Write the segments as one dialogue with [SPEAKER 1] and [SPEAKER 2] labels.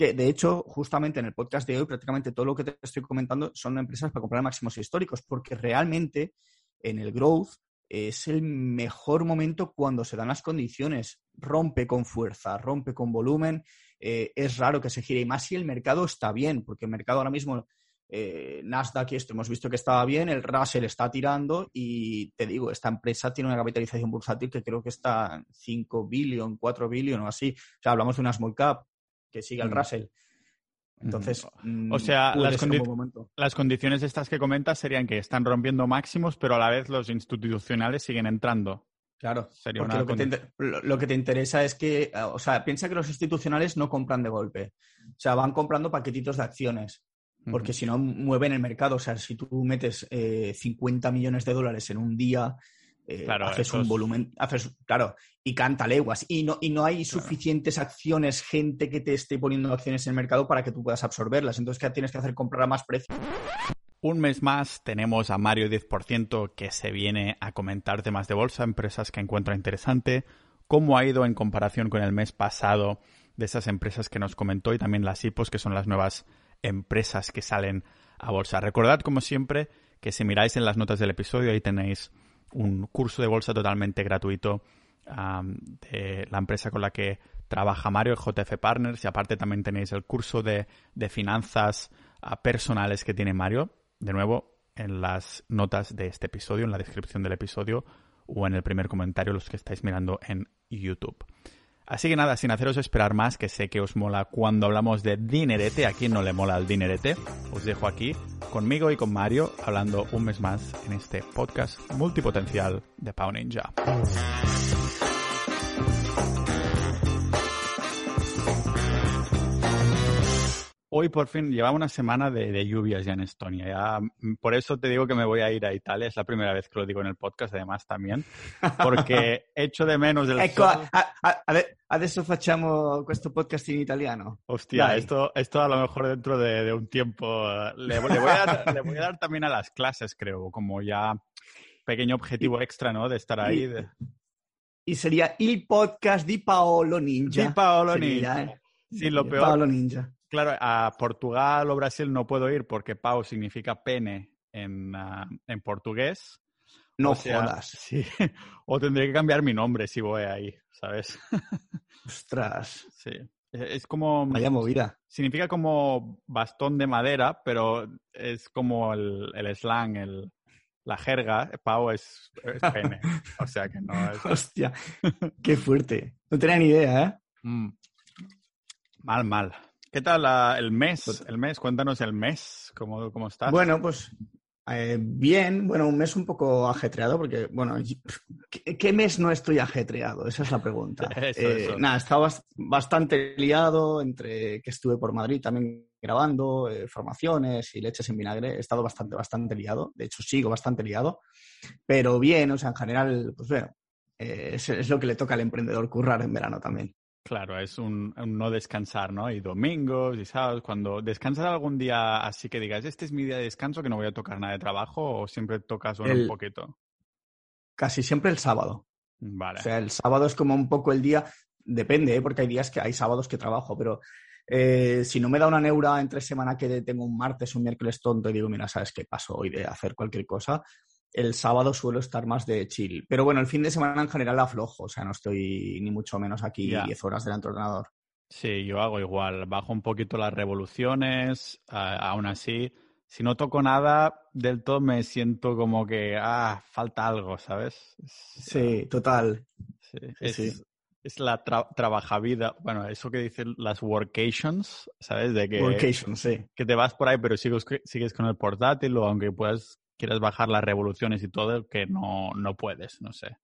[SPEAKER 1] que de hecho, justamente en el podcast de hoy, prácticamente todo lo que te estoy comentando son empresas para comprar máximos históricos, porque realmente en el growth es el mejor momento cuando se dan las condiciones. Rompe con fuerza, rompe con volumen. Eh, es raro que se gire y más si el mercado está bien, porque el mercado ahora mismo eh, Nasdaq esto hemos visto que estaba bien, el Russell está tirando y te digo, esta empresa tiene una capitalización bursátil que creo que está en 5 billion, 4 billion o así. O sea, hablamos de una small cap que sigue al mm. Russell. Entonces,
[SPEAKER 2] mm, o sea, las, las, condiciones estas que comentas serían que están rompiendo máximos, pero a la vez los institucionales siguen entrando.
[SPEAKER 1] Claro, Sería porque lo, que te, lo, que te, interesa es que, o sea, piensa que los institucionales no compran de golpe. O sea, van comprando paquetitos de acciones porque si no mueven el mercado. O sea, si tú metes 50 eh, millones de dólares en un día, eh, haces un volumen, haces, claro, y canta leguas. Y no, y no hay suficientes acciones, gente que te esté poniendo acciones en el mercado para que tú puedas absorberlas. Entonces, ¿qué tienes que hacer? Comprar a más precio.
[SPEAKER 2] Un mes más tenemos a Mario 10% que se viene a comentar temas de bolsa, empresas que encuentra interesante, cómo ha ido en comparación con el mes pasado de esas empresas que nos comentó y también las HIPOS, que son las nuevas empresas que salen a bolsa. Recordad, como siempre, que si miráis en las notas del episodio, ahí tenéis un curso de bolsa totalmente gratuito de la empresa con la que trabaja Mario, JF Partners, y aparte también tenéis el curso de, finanzas ah, personales que tiene Mario, de nuevo, en las notas de este episodio, en la descripción del episodio o en el primer comentario, los que estáis mirando en YouTube. Así que nada, sin haceros esperar más, que sé que os mola cuando hablamos de dinerete, a quien no le mola el dinerete, os dejo aquí conmigo y con Mario hablando un mes más en este podcast multipotencial de Pau Ninja. Hoy por fin llevaba una semana de, lluvias ya en Estonia. Ya, mm, por eso te digo que me voy a ir a Italia. Es la primera vez que lo digo en el podcast, además también, porque echo de menos del
[SPEAKER 1] ecco, sol. adesso facciamo questo podcast in italiano.
[SPEAKER 2] Hostia, esto, esto a lo mejor dentro de, un tiempo eh, le, voy a, le, voy a, dar también a las clases, creo, como ya pequeño objetivo extra, ¿no? De estar ahí.
[SPEAKER 1] Y sería el podcast di Paolo Ninja.
[SPEAKER 2] Di Paolo Ninja. ¿eh? Sí, lo peor.
[SPEAKER 1] Paolo Ninja.
[SPEAKER 2] Claro, a Portugal o Brasil no puedo ir porque Pau significa pene en, ah, portugués.
[SPEAKER 1] No jodas.
[SPEAKER 2] Sí. O tendré que cambiar mi nombre si voy ahí, ¿sabes?
[SPEAKER 1] Ostras.
[SPEAKER 2] Sí. E, es como.
[SPEAKER 1] Vaya movida.
[SPEAKER 2] Significa como bastón de madera, pero es como el, slang, el, la jerga. Pau es, pene. o sea que no es.
[SPEAKER 1] Hostia. Qué fuerte. No tenía ni idea, ¿eh? Mm.
[SPEAKER 2] Mal, mal. ¿Qué tal el mes? Pues el mes, cuéntanos el mes, ¿cómo, cómo estás?
[SPEAKER 1] Bueno, pues eh, bien, bueno, un mes un poco ajetreado porque, bueno, ¿qué, mes no estoy ajetreado? Esa es la pregunta. Eh, nada, estaba bastante liado entre que estuve por Madrid también grabando, eh, formaciones y leches en vinagre. He estado bastante, bastante liado. De hecho, sigo bastante liado. Pero bien, o sea, en general, pues bueno, es lo que le toca al emprendedor currar en verano también.
[SPEAKER 2] Claro, es un, no descansar, ¿no? Y domingos y sábados, cuando descansas algún día así que digas, este es mi día de descanso, que no voy a tocar nada de trabajo, o siempre tocas un poquito.
[SPEAKER 1] Casi siempre el sábado.
[SPEAKER 2] Vale.
[SPEAKER 1] O sea, el sábado es como un poco el día, depende, ¿eh? porque hay días que hay sábados que trabajo, pero eh, si no me da una neura entre semana que tengo un martes, un miércoles tonto y digo, mira, ¿sabes qué paso hoy de hacer cualquier cosa? El sábado suelo estar más de chill. Pero bueno, el fin de semana en general aflojo, o sea, no estoy ni mucho menos aquí 10 horas delante del ordenador.
[SPEAKER 2] Sí, yo hago igual, bajo un poquito las revoluciones, aún así, si no toco nada, del todo me siento como que, ah, falta algo, ¿sabes?
[SPEAKER 1] Sí, total.
[SPEAKER 2] Sí, es, la trabaja vida, bueno, eso que dicen las workations, ¿sabes? De que,
[SPEAKER 1] workations, sí.
[SPEAKER 2] que te vas por ahí, pero sigues, sigues con el portátil o aunque puedas quieres bajar las revoluciones y todo, que no, no puedes, no sé.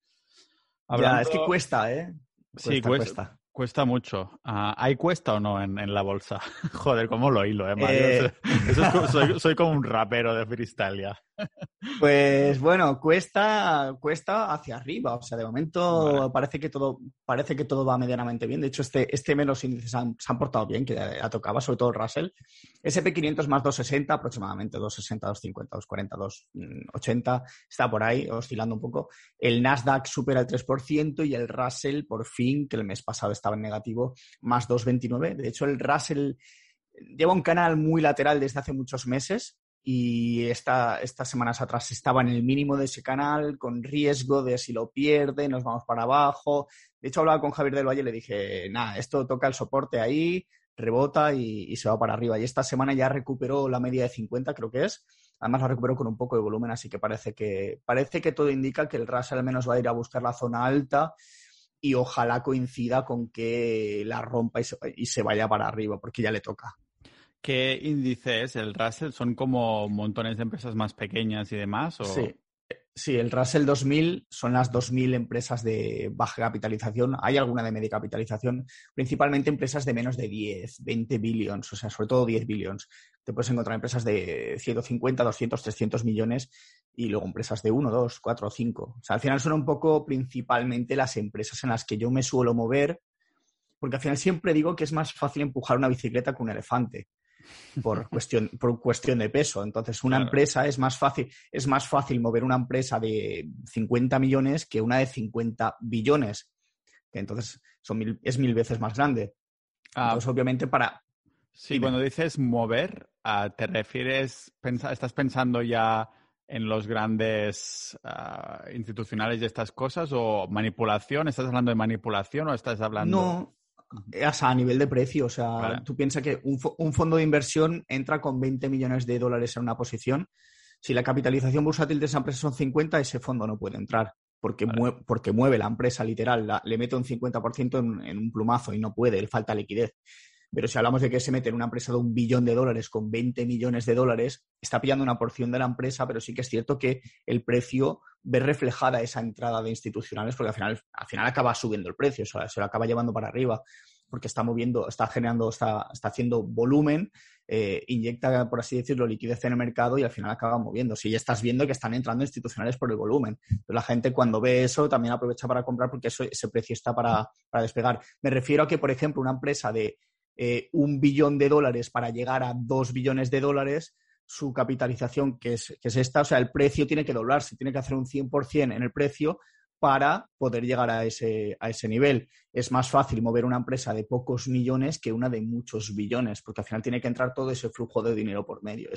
[SPEAKER 1] Ya, es que cuesta, ¿eh?
[SPEAKER 2] sí, cuesta. Cuesta mucho. Ah, ¿Hay cuesta o no en, la bolsa? Joder, cómo lo hilo, ¿eh, Mario? eh... soy, soy, como un rapero de freestyle ya.
[SPEAKER 1] Pues bueno, cuesta, cuesta hacia arriba. O sea, de momento parece que todo, parece que todo va medianamente bien. De hecho, este, este mes los índices han, se han portado bien, que ya tocaba, sobre todo el Russell. SP500 más 260, aproximadamente 260, 250, 240, 280, está por ahí, oscilando un poco. El Nasdaq supera el 3% y el Russell, por fin, que el mes pasado estaba en negativo, más 229. De hecho, el Russell lleva un canal muy lateral desde hace muchos meses y esta, estas semanas atrás estaba en el mínimo de ese canal, con riesgo de si lo pierde, nos vamos para abajo. De hecho, hablaba con Javier del Valle y le dije, nada, esto toca el soporte ahí, rebota y, se va para arriba. Y esta semana ya recuperó la media de 50, creo que es. Además la recuperó con un poco de volumen, así que parece que, parece que todo indica que el Russell al menos va a ir a buscar la zona alta y ojalá coincida con que la rompa y se vaya para arriba, porque ya le toca.
[SPEAKER 2] ¿Qué índice es el Russell? ¿Son como montones de empresas más pequeñas y demás?
[SPEAKER 1] Sí. Sí, el Russell 2000 son las 2.000 empresas de baja capitalización. Hay alguna de media capitalización, principalmente empresas de menos de 10, 20 billions, o sea, sobre todo 10 billions. Te puedes encontrar empresas de 150, 200, 300 millones y luego empresas de 1, 2, 4, 5. O sea, al final son un poco principalmente las empresas en las que yo me suelo mover, porque al final siempre digo que es más fácil empujar una bicicleta que un elefante por cuestión, por cuestión de peso. Entonces, una empresa es más fácil, es más fácil mover una empresa de 50 millones que una de 50 billones. Entonces son es mil veces más grande. Ah. entonces, obviamente, para.
[SPEAKER 2] Sí, cuando dices mover, ah, ¿te refieres, estás pensando ya en los grandes ah, institucionales de estas cosas o manipulación? ¿Estás hablando de manipulación o estás hablando...?
[SPEAKER 1] No, a nivel de precio. O sea, tú piensas que un, fondo de inversión entra con 20 millones de dólares en una posición. Si la capitalización bursátil de esa empresa son 50, ese fondo no puede entrar. Porque, mueve, porque mueve la empresa literal, le mete un 50% en, en, un plumazo y no puede, le falta liquidez. Pero si hablamos de que se mete en una empresa de un billón de dólares con 20 millones de dólares, está pillando una porción de la empresa, pero sí que es cierto que el precio ve reflejada esa entrada de institucionales porque al final, al final acaba subiendo el precio, o sea, se lo acaba llevando para arriba porque está moviendo, está generando, está, está haciendo volumen, eh, inyecta, por así decirlo, liquidez en el mercado y al final acaba moviendo. Si ya estás viendo que están entrando institucionales por el volumen. Entonces, la gente cuando ve eso también aprovecha para comprar porque eso, ese precio está para, para despegar. Me refiero a que, por ejemplo, una empresa de eh, un billón de dólares para llegar a dos billones de dólares, su capitalización, que es, que es esta, o sea, el precio tiene que doblarse, tiene que hacer un 100% en el precio para poder llegar a ese, a ese nivel. Es más fácil mover una empresa de pocos millones que una de muchos billones, porque al final tiene que entrar todo ese flujo de dinero por medio.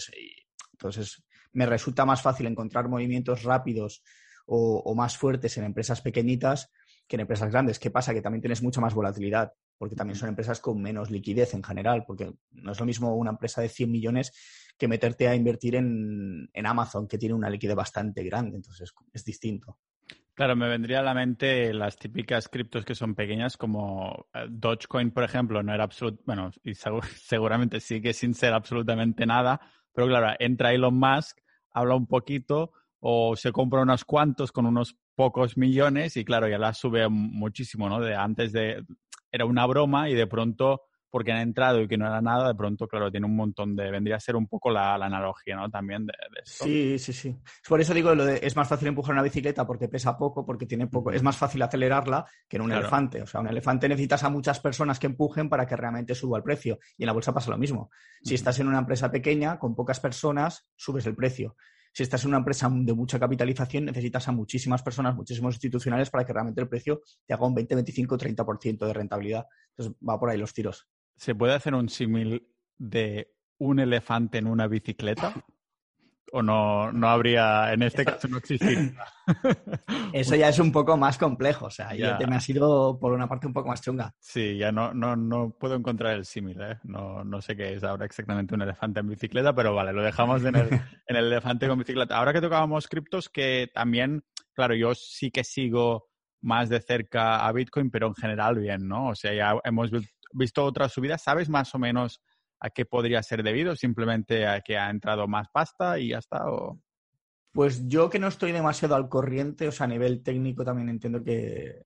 [SPEAKER 1] Entonces, me resulta más fácil encontrar movimientos rápidos o, más fuertes en empresas pequeñitas que en empresas grandes. ¿Qué pasa? Que también tienes mucha más volatilidad porque también son empresas con menos liquidez en general, porque no es lo mismo una empresa de 100 millones que meterte a invertir en, Amazon, que tiene una liquidez bastante grande, entonces es distinto.
[SPEAKER 2] Claro, me vendría a la mente las típicas criptos que son pequeñas, como eh, Dogecoin, por ejemplo, no era absoluto, bueno, y seguramente sigue sin ser absolutamente nada, pero claro, entra Elon Musk, habla un poquito o se compra unos cuantos con unos pocos millones y claro, ya la sube muchísimo, ¿no? De antes de, era una broma y de pronto, porque han entrado y que no era nada, de pronto, claro, tiene un montón de, vendría a ser un poco la, analogía, ¿no? También de, esto.
[SPEAKER 1] Sí, sí, sí. Por eso digo, lo de, es más fácil empujar una bicicleta porque pesa poco, porque tiene poco, es más fácil acelerarla que en un elefante. O sea, un elefante necesitas a muchas personas que empujen para que realmente suba el precio. Y en la bolsa pasa lo mismo. Si estás en una empresa pequeña, con pocas personas, subes el precio si estás en una empresa de mucha capitalización, necesitas a muchísimas personas, muchísimos institucionales para que realmente el precio te haga un 20, 25, 30% de rentabilidad. Entonces va por ahí los tiros.
[SPEAKER 2] ¿Se puede hacer un símil de un elefante en una bicicleta? O no, no habría, en este caso no existiría.
[SPEAKER 1] Eso ya es un poco más complejo, o sea, ya, te me ha sido por una parte un poco más chunga.
[SPEAKER 2] Sí, ya no, no, no puedo encontrar el símil, ¿eh? No, no sé qué es ahora exactamente un elefante en bicicleta, pero vale, lo dejamos en el, en el elefante con bicicleta. Ahora que tocábamos criptos, que también, claro, yo sí que sigo más de cerca a Bitcoin, pero en general bien, ¿no? O sea, ya hemos visto otras subidas. ¿Sabes más o menos a qué podría ser debido, simplemente a que ha entrado más pasta y ya está. O...
[SPEAKER 1] Pues yo que no estoy demasiado al corriente, o sea, a nivel técnico también entiendo que,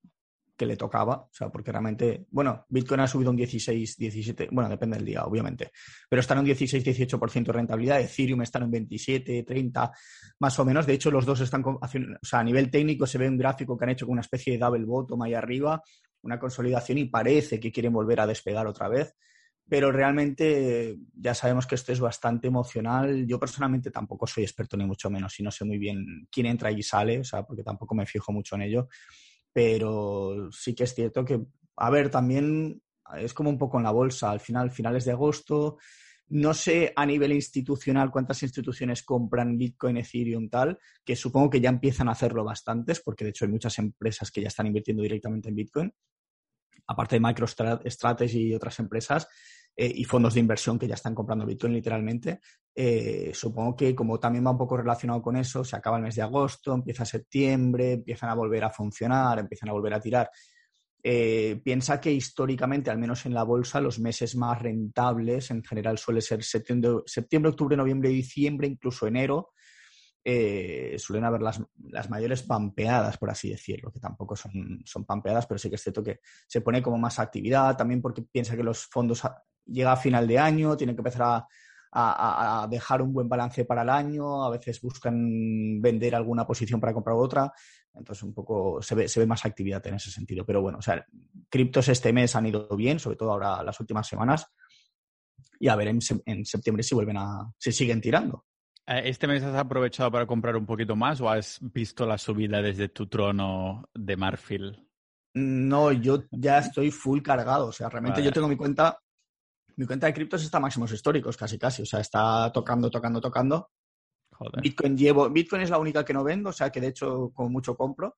[SPEAKER 1] que le tocaba, o sea, porque realmente, bueno, Bitcoin ha subido un 16, 17, bueno, depende del día, obviamente, pero está en un 16, 18% de rentabilidad, Ethereum está en un 27, 30, más o menos, de hecho los dos están, o sea, a nivel técnico se ve un gráfico que han hecho con una especie de double bottom ahí arriba, una consolidación y parece que quieren volver a despegar otra vez, pero realmente ya sabemos que esto es bastante emocional. Yo personalmente tampoco soy experto ni mucho menos y no sé muy bien quién entra y sale, o sea, porque tampoco me fijo mucho en ello, pero sí que es cierto que, a ver, también es como un poco en la bolsa, al final, finales de agosto, no sé a nivel institucional cuántas instituciones compran Bitcoin, Ethereum, tal, que supongo que ya empiezan a hacerlo bastantes, porque de hecho hay muchas empresas que ya están invirtiendo directamente en Bitcoin, aparte de MicroStrategy y otras empresas, eh, y fondos de inversión que ya están comprando Bitcoin literalmente. Eh, supongo que como también va un poco relacionado con eso, se acaba el mes de agosto, empieza septiembre, empiezan a volver a funcionar, empiezan a volver a tirar. Eh, piensa que históricamente, al menos en la bolsa, los meses más rentables en general suele ser septiembre, septiembre octubre, noviembre, diciembre, incluso enero. Suelen haber las, las, mayores pampeadas, por así decirlo, que tampoco son, son pampeadas, pero sí que es cierto que se pone como más actividad, también porque piensa que los fondos llega a final de año, tienen que empezar a, dejar un buen balance para el año, a veces buscan vender alguna posición para comprar otra, entonces un poco se ve, se ve más actividad en ese sentido. Pero bueno, o sea, criptos este mes han ido bien, sobre todo ahora las últimas semanas, y a ver en, en septiembre si vuelven a, si siguen tirando.
[SPEAKER 2] Eh, ¿Este mes has aprovechado para comprar un poquito más o has visto la subida desde tu trono de marfil?
[SPEAKER 1] No, yo ya estoy full cargado. O sea, realmente yo tengo mi cuenta mi cuenta de criptos está a máximos históricos, casi casi. O sea, está tocando, tocando, tocando. Bitcoin llevo, Bitcoin es la única que no vendo, o sea que de hecho como mucho compro.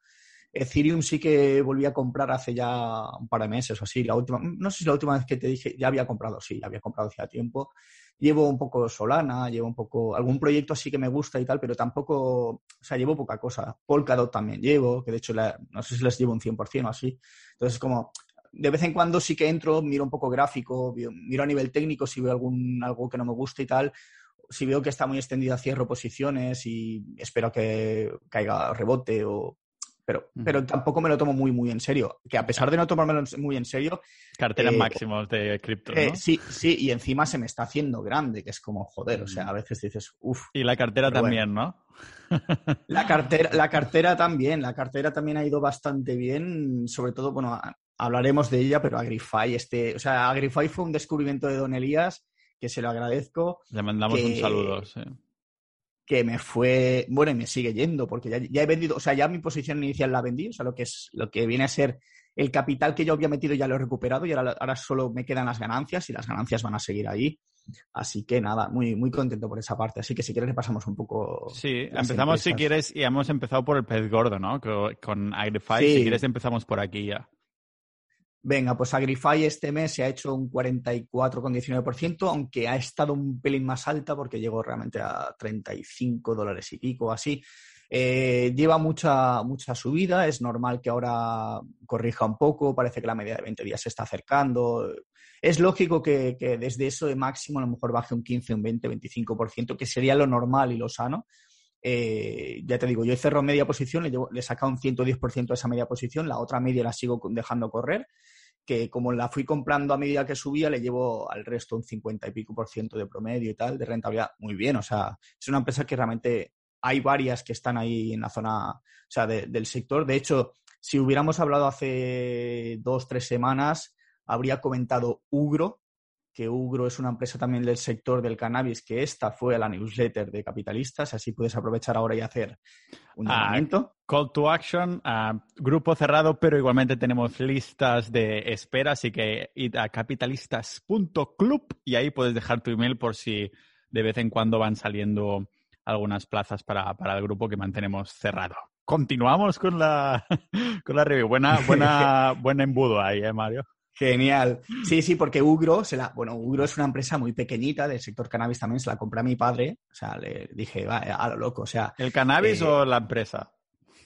[SPEAKER 1] Ethereum sí que volví a comprar hace ya un par de meses o así. La última, no sé si la última vez que te dije, ya había comprado, sí, ya había comprado hace tiempo. Llevo un poco Solana, llevo un poco, algún proyecto así que me gusta y tal, pero tampoco, o sea, llevo poca cosa. Polkadot también llevo, que de hecho no sé si les llevo un 100% o así. Entonces, como de vez en cuando sí que entro, miro un poco gráfico, miro a nivel técnico si veo algún, algo que no me gusta y tal. Si veo que está muy extendida, cierro posiciones y espero que caiga rebote o... Pero, pero tampoco me lo tomo muy, muy en serio. Que a pesar de no tomármelo muy en serio...
[SPEAKER 2] Carteras eh, máximos de cripto,
[SPEAKER 1] eh, sí, sí, y encima se me está haciendo grande, que es como, joder, o sea, a veces dices, uff.
[SPEAKER 2] Y la cartera también, ¿no?
[SPEAKER 1] La cartera, la cartera también, la cartera también ha ido bastante bien, sobre todo, bueno, hablaremos de ella, pero Agrify, este, o sea, Agrify fue un descubrimiento de Don Elías que se lo agradezco.
[SPEAKER 2] Le mandamos un saludo, sí.
[SPEAKER 1] Que me fue, bueno, y me sigue yendo, porque ya, he vendido, o sea, ya mi posición inicial la vendí, o sea, lo que es, lo que viene a ser el capital que yo había metido ya lo he recuperado y ahora, ahora solo me quedan las ganancias y las ganancias van a seguir ahí. Así que nada, muy, muy contento por esa parte. Así que si quieres pasamos un poco.
[SPEAKER 2] Sí, empezamos si quieres y hemos empezado por el pez gordo, ¿no? Con Agrify, si quieres empezamos por aquí ya.
[SPEAKER 1] Venga, pues Agrify este mes se ha hecho un 44,19%, aunque ha estado un pelín más alta porque llegó realmente a 35 dólares y pico, así. Eh, lleva mucha, mucha subida, es normal que ahora corrija un poco, parece que la media de 20 días se está acercando. Es lógico que, desde eso de máximo a lo mejor baje un 15, un 20, 25%, que sería lo normal y lo sano. Eh, ya te digo, yo cerro media posición, le, llevo, le he sacado un 110% a esa media posición, la otra media la sigo dejando correr que como la fui comprando a medida que subía, le llevo al resto un 50 y pico por ciento de promedio y tal, de rentabilidad. Muy bien, o sea, es una empresa que realmente hay varias que están ahí en la zona, o sea, del sector. De hecho, si hubiéramos hablado hace dos, tres semanas, habría comentado Ugro, que Ugro es una empresa también del sector del cannabis, que esta fue a la newsletter de capitalistas, así puedes aprovechar ahora y hacer un ah, llamamiento.
[SPEAKER 2] call to action, grupo cerrado, pero igualmente tenemos listas de espera, así que id a capitalistas.club y ahí puedes dejar tu email por si de vez en cuando van saliendo algunas plazas para, para el grupo que mantenemos cerrado. Continuamos con la, con la review. Buena, buena, buen embudo ahí, ¿eh, Mario?
[SPEAKER 1] Genial. Sí, sí, porque Ugro, se la, bueno, Ugro es una empresa muy pequeñita del sector cannabis también, se la compré a mi padre, o sea, le dije, va, a lo loco, o sea.
[SPEAKER 2] ¿El cannabis eh, o la empresa?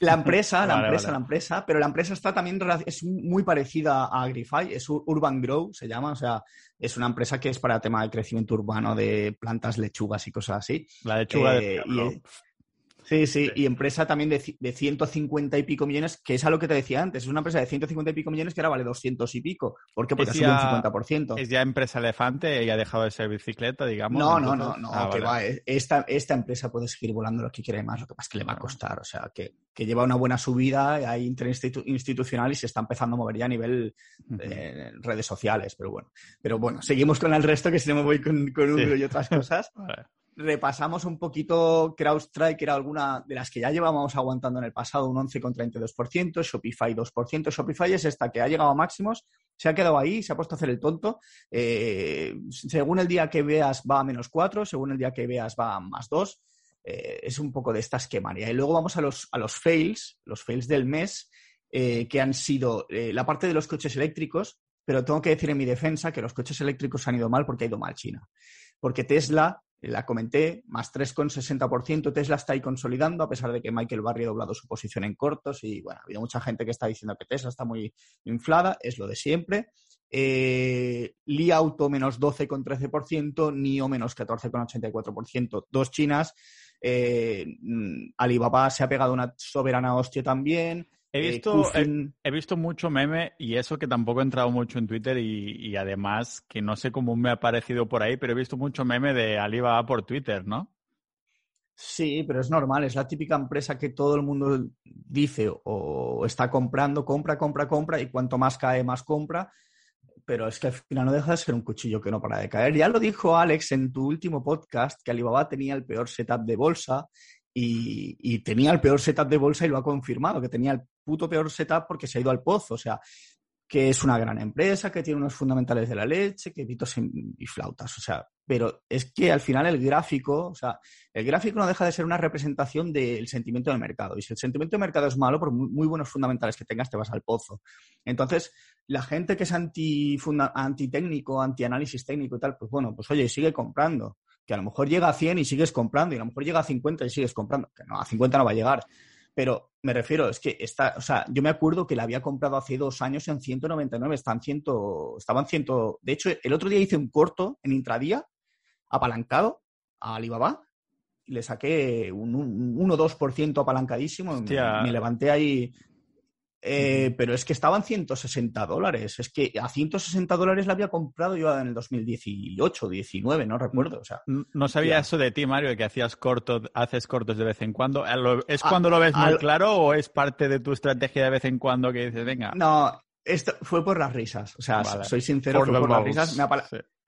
[SPEAKER 1] La empresa, la empresa, la empresa, pero la empresa está también, es muy parecida a Agrify, es Urban Grow, se llama, o sea, es una empresa que es para tema de crecimiento urbano de plantas, lechugas y cosas así.
[SPEAKER 2] La lechuga de...
[SPEAKER 1] Eh, Sí, sí, y empresa también de, de 150 y pico millones, que es a lo que te decía antes, es una empresa de 150 y pico millones que ahora vale 200 y pico. ¿Por qué? Porque ha subido un 50%.
[SPEAKER 2] ¿Es ya empresa elefante y ha dejado de ser bicicleta, digamos?
[SPEAKER 1] No, no, no, no, ah, que va, esta, esta empresa puede seguir volando lo que quiere más, lo que pasa es que le va a costar, o sea, que, que lleva una buena subida hay interinstitucional y se está empezando a mover ya a nivel eh, redes sociales, pero bueno. Pero bueno, seguimos con el resto, que si no me voy con, con y otras cosas. Repasamos un poquito CrowdStrike, era alguna de las que ya llevábamos aguantando en el pasado, un 11,32%, Shopify 2%. Shopify es esta que ha llegado a máximos, se ha quedado ahí, se ha puesto a hacer el tonto. Eh, según el día que veas va a menos 4, según el día que veas va a más 2. Eh, es un poco de esta esquemaria. Y luego vamos a los, a los fails, los fails del mes, eh, que han sido la parte de los coches eléctricos, pero tengo que decir en mi defensa que los coches eléctricos han ido mal porque ha ido mal China. Porque Tesla la comenté, más 3,60%. Tesla está ahí consolidando, a pesar de que Michael Barry ha doblado su posición en cortos. Y bueno, ha habido mucha gente que está diciendo que Tesla está muy inflada, es lo de siempre. Eh, Li Auto menos 12,13%, NIO menos 14,84%, dos chinas. Eh, mm, Alibaba se ha pegado una soberana hostia también.
[SPEAKER 2] He eh, visto, he, visto mucho meme y eso que tampoco he entrado mucho en Twitter y, además que no sé cómo me ha parecido por ahí, pero he visto mucho meme de Alibaba por Twitter, ¿no?
[SPEAKER 1] Sí, pero es normal, es la típica empresa que todo el mundo dice o está comprando, compra, compra, compra y cuanto más cae, más compra, pero es que al final no deja de ser un cuchillo que no para de caer. Ya lo dijo Alex en tu último podcast, que Alibaba tenía el peor setup de bolsa y, tenía el peor setup de bolsa y lo ha confirmado, que tenía el puto peor setup porque se ha ido al pozo. O sea, que es una gran empresa, que tiene unos fundamentales de la leche, que pitos y flautas. O sea, pero es que al final el gráfico, o sea, el gráfico no deja de ser una representación del sentimiento del mercado. Y si el sentimiento del mercado es malo, por muy, buenos fundamentales que tengas, te vas al pozo. Entonces, la gente que es anti, anti técnico, anti análisis técnico y tal, pues bueno, pues oye, sigue comprando. Que a lo mejor llega a 100 y sigues comprando, y a lo mejor llega a 50 y sigues comprando. Que no, a 50 no va a llegar. Pero me refiero, es que está, o sea, yo me acuerdo que la había comprado hace dos años en 199, están ciento, estaban ciento. De hecho, el otro día hice un corto en intradía, apalancado a Alibaba, y le saqué un, un 1-2% apalancadísimo. Me, levanté ahí eh, pero es que estaban 160 dólares. Es que a 160 dólares la había comprado yo en el 2018, 19, no recuerdo. O sea,
[SPEAKER 2] no sabía eso de ti, Mario, de que hacías cortos, haces cortos de vez en cuando. ¿Es cuando lo ves muy claro o es parte de tu estrategia de vez en cuando que dices, venga?
[SPEAKER 1] No, esto fue por las risas. O sea, soy sincero, fue por las risas.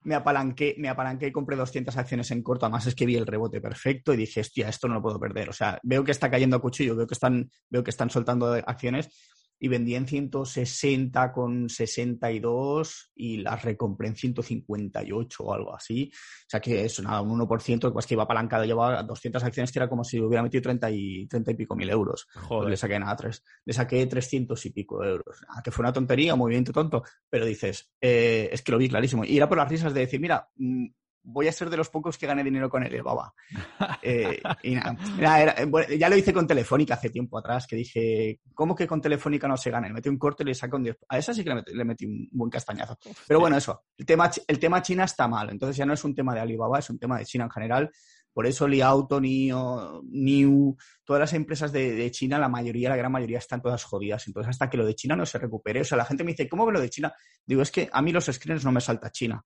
[SPEAKER 1] Me, apalanqué, me apalanqué y compré 200 acciones en corto. Además es que vi el rebote perfecto y dije, hostia, esto no lo puedo perder. O sea, veo que está cayendo a cuchillo, veo que están, veo que están soltando acciones y vendí en 160 con 62 y las recompré en 158 o algo así. O sea que es nada, un 1%, pues que iba apalancado, llevaba 200 acciones que era como si hubiera metido 30 y, 30 y pico mil euros. Joder. le saqué nada, tres, le saqué 300 y pico euros. que fue una tontería, un movimiento tonto, pero dices, eh, es que lo vi clarísimo. Y era por las risas de decir, mira, mm, voy a ser de los pocos que gane dinero con el baba. Eh, y nada, ya lo hice con Telefónica hace tiempo atrás, que dije, ¿cómo que con Telefónica no se gana? Le metí un corte y le saco un 10. A esa sí que le metí, un buen castañazo. Pero bueno, eso, el tema, el tema China está mal, entonces ya no es un tema de Alibaba, es un tema de China en general. Por eso Li Auto, NIO, Niu, todas las empresas de, de, China, la mayoría, la gran mayoría están todas jodidas. Entonces, hasta que lo de China no se recupere, o sea, la gente me dice, ¿cómo ve lo de China? Digo, es que a mí los screens no me salta China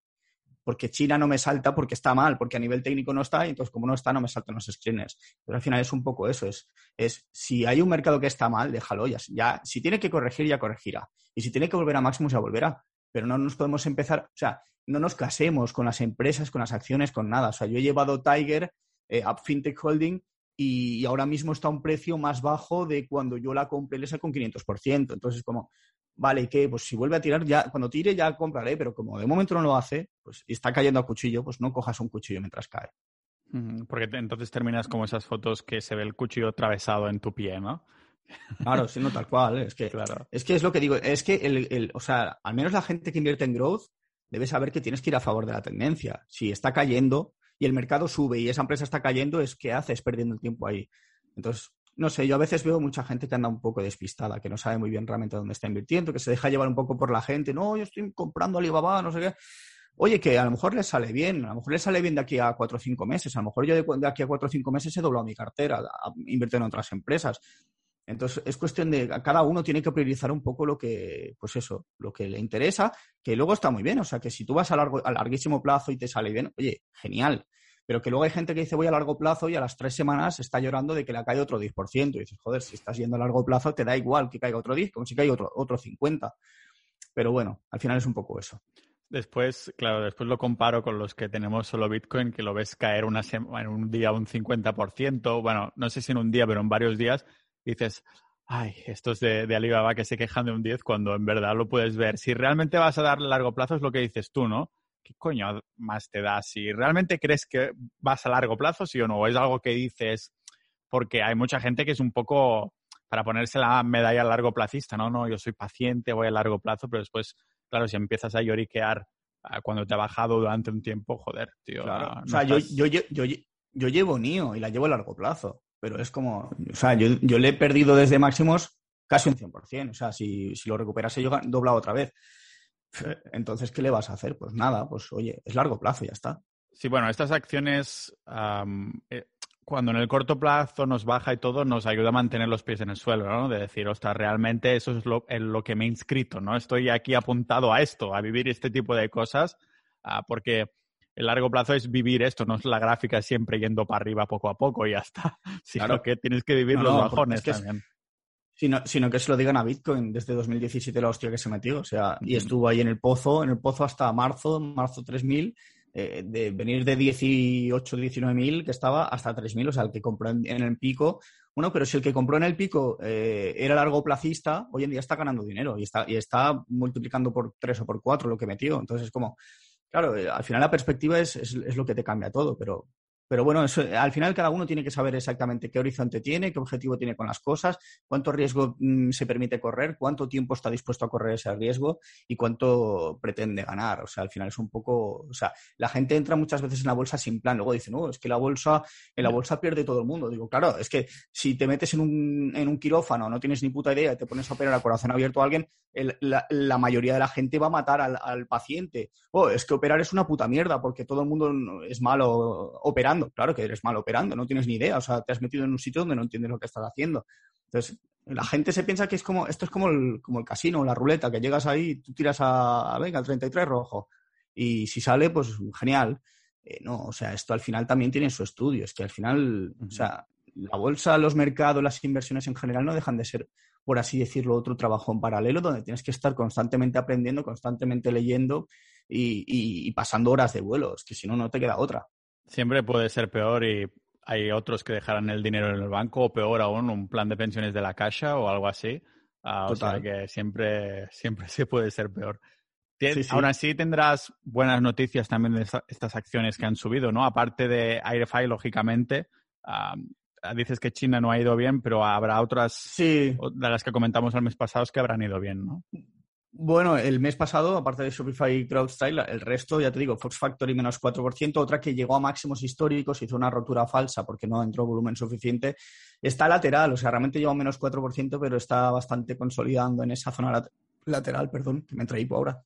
[SPEAKER 1] porque China no me salta porque está mal, porque a nivel técnico no está, y entonces como no está, no me saltan los screeners. Pero al final es un poco eso, es, es si hay un mercado que está mal, déjalo, ya, si tiene que corregir, ya corregirá. Y si tiene que volver a máximos, ya volverá. Pero no nos podemos empezar, o sea, no nos casemos con las empresas, con las acciones, con nada. O sea, yo he llevado Tiger, eh, Up FinTech Holding, y ahora mismo está a un precio más bajo de cuando yo la compré, le con 500%. Entonces, como, vale, que pues si vuelve a tirar, ya cuando tire ya compraré, pero como de momento no lo hace, pues y está cayendo a cuchillo, pues no cojas un cuchillo mientras cae.
[SPEAKER 2] Porque entonces terminas como esas fotos que se ve el cuchillo atravesado en tu pie, ¿no?
[SPEAKER 1] Claro, sí, no tal cual. ¿eh? Es que, claro. es que es lo que digo, es que el, el, o sea, al menos la gente que invierte en growth debe saber que tienes que ir a favor de la tendencia. Si está cayendo y el mercado sube y esa empresa está cayendo, es que haces perdiendo el tiempo ahí. Entonces, no sé, yo a veces veo mucha gente que anda un poco despistada, que no sabe muy bien realmente dónde está invirtiendo, que se deja llevar un poco por la gente, no, yo estoy comprando Alibaba, no sé qué. oye, que a lo mejor le sale bien, a lo mejor le sale bien de aquí a cuatro o cinco meses, a lo mejor yo de, aquí a cuatro o cinco meses he doblado mi cartera, invertir en otras empresas. Entonces, es cuestión de, cada uno tiene que priorizar un poco lo que, pues eso, lo que le interesa, que luego está muy bien, o sea, que si tú vas a, largo, a larguísimo plazo y te sale bien, oye, genial, pero que luego hay gente que dice voy a largo plazo y a las tres semanas está llorando de que le ha caído otro 10%. Y dices, joder, si estás yendo a largo plazo, te da igual que caiga otro 10, como si caiga otro, otro 50. Pero bueno, al final es un poco eso.
[SPEAKER 2] Después, claro, después lo comparo con los que tenemos solo Bitcoin, que lo ves caer una en un día un 50%, bueno, no sé si en un día, pero en varios días, dices, ay, estos de, de Alibaba que se quejan de un 10 cuando en verdad lo puedes ver. Si realmente vas a darle largo plazo es lo que dices tú, ¿no? ¿Qué coño más te da? Si realmente crees que vas a largo plazo, sí o no, es algo que dices, porque hay mucha gente que es un poco para ponerse la medalla a largo placista, ¿no? No, yo soy paciente, voy a largo plazo, pero después, claro, si empiezas a lloriquear ah, cuando te ha bajado durante un tiempo, joder, tío.
[SPEAKER 1] o sea, yo, yo, yo, yo, llevo NIO y la llevo a largo plazo, pero es como, o sea, yo, yo le he perdido desde máximos casi un 100%, o sea, si, si lo recuperase yo doblado otra vez. Entonces, ¿qué le vas a hacer? Pues nada, pues oye, es largo plazo, ya está.
[SPEAKER 2] Sí, bueno, estas acciones, eh, cuando en el corto plazo nos baja y todo, nos ayuda a mantener los pies en el suelo, ¿no? De decir, ostras, realmente eso es lo, en lo que me he inscrito, ¿no? Estoy aquí apuntado a esto, a vivir este tipo de cosas, uh, porque el largo plazo es vivir esto, no es la gráfica siempre yendo para arriba poco a poco y ya está, sino que tienes que vivir los bajones también.
[SPEAKER 1] Sino, sino que se lo digan a Bitcoin desde 2017 la hostia que se metió. O sea, y estuvo ahí en el pozo, en el pozo hasta marzo, marzo 3000, eh, de venir de 18, 19 mil que estaba hasta 3000, o sea, el que compró en, el pico. Bueno, pero si el que compró en el pico eh, era largo placista, hoy en día está ganando dinero y está, y está multiplicando por 3 o por 4 lo que metió. Entonces es como, claro, eh, al final la perspectiva es, es, es, lo que te cambia todo, pero, pero bueno, al final cada uno tiene que saber exactamente qué horizonte tiene, qué objetivo tiene con las cosas, cuánto riesgo mm, se permite correr, cuánto tiempo está dispuesto a correr ese riesgo y cuánto pretende ganar. O sea, al final es un poco, o sea, la gente entra muchas veces en la bolsa sin plan, luego dice, no, es que la bolsa, en la bolsa pierde todo el mundo. Digo, claro, es que si te metes en un, en un quirófano, no tienes ni puta idea y te pones a operar a corazón abierto a alguien, la, mayoría de la gente va a matar al, al paciente. Oh, es que operar es una puta mierda porque todo el mundo es malo operando Claro que eres mal operando, no tienes ni idea. O sea, te has metido en un sitio donde no entiendes lo que estás haciendo. Entonces, la gente se piensa que es como, esto es como el, como el casino, la ruleta, que llegas ahí tú tiras a, venga, al 33 rojo. Y si sale, pues genial. Eh, no, o sea, esto al final también tiene su estudio. Es que al final, o sea, la bolsa, los mercados, las inversiones en general no dejan de ser, por así decirlo, otro trabajo en paralelo donde tienes que estar constantemente aprendiendo, constantemente leyendo y, y pasando horas de vuelo. Es que si no, no te queda otra.
[SPEAKER 2] Siempre puede ser peor y hay otros que dejarán el dinero en el banco o peor aún, un plan de pensiones de la caja o algo así. Uh, o sea que siempre, siempre se puede ser peor. Aún así tendrás buenas noticias también de estas acciones que han subido, ¿no? Aparte de Airfy, lógicamente, dices que China no ha ido bien, pero habrá otras de las que comentamos el mes pasado que habrán ido bien, ¿no?
[SPEAKER 1] Bueno, el mes pasado, aparte de Shopify y CrowdStyle, el resto, ya te digo, Fox Factory menos 4%, otra que llegó a máximos históricos, hizo una rotura falsa porque no entró volumen suficiente, está lateral, o sea, realmente lleva menos 4%, pero está bastante consolidando en esa zona lateral, perdón, que me hipo ahora.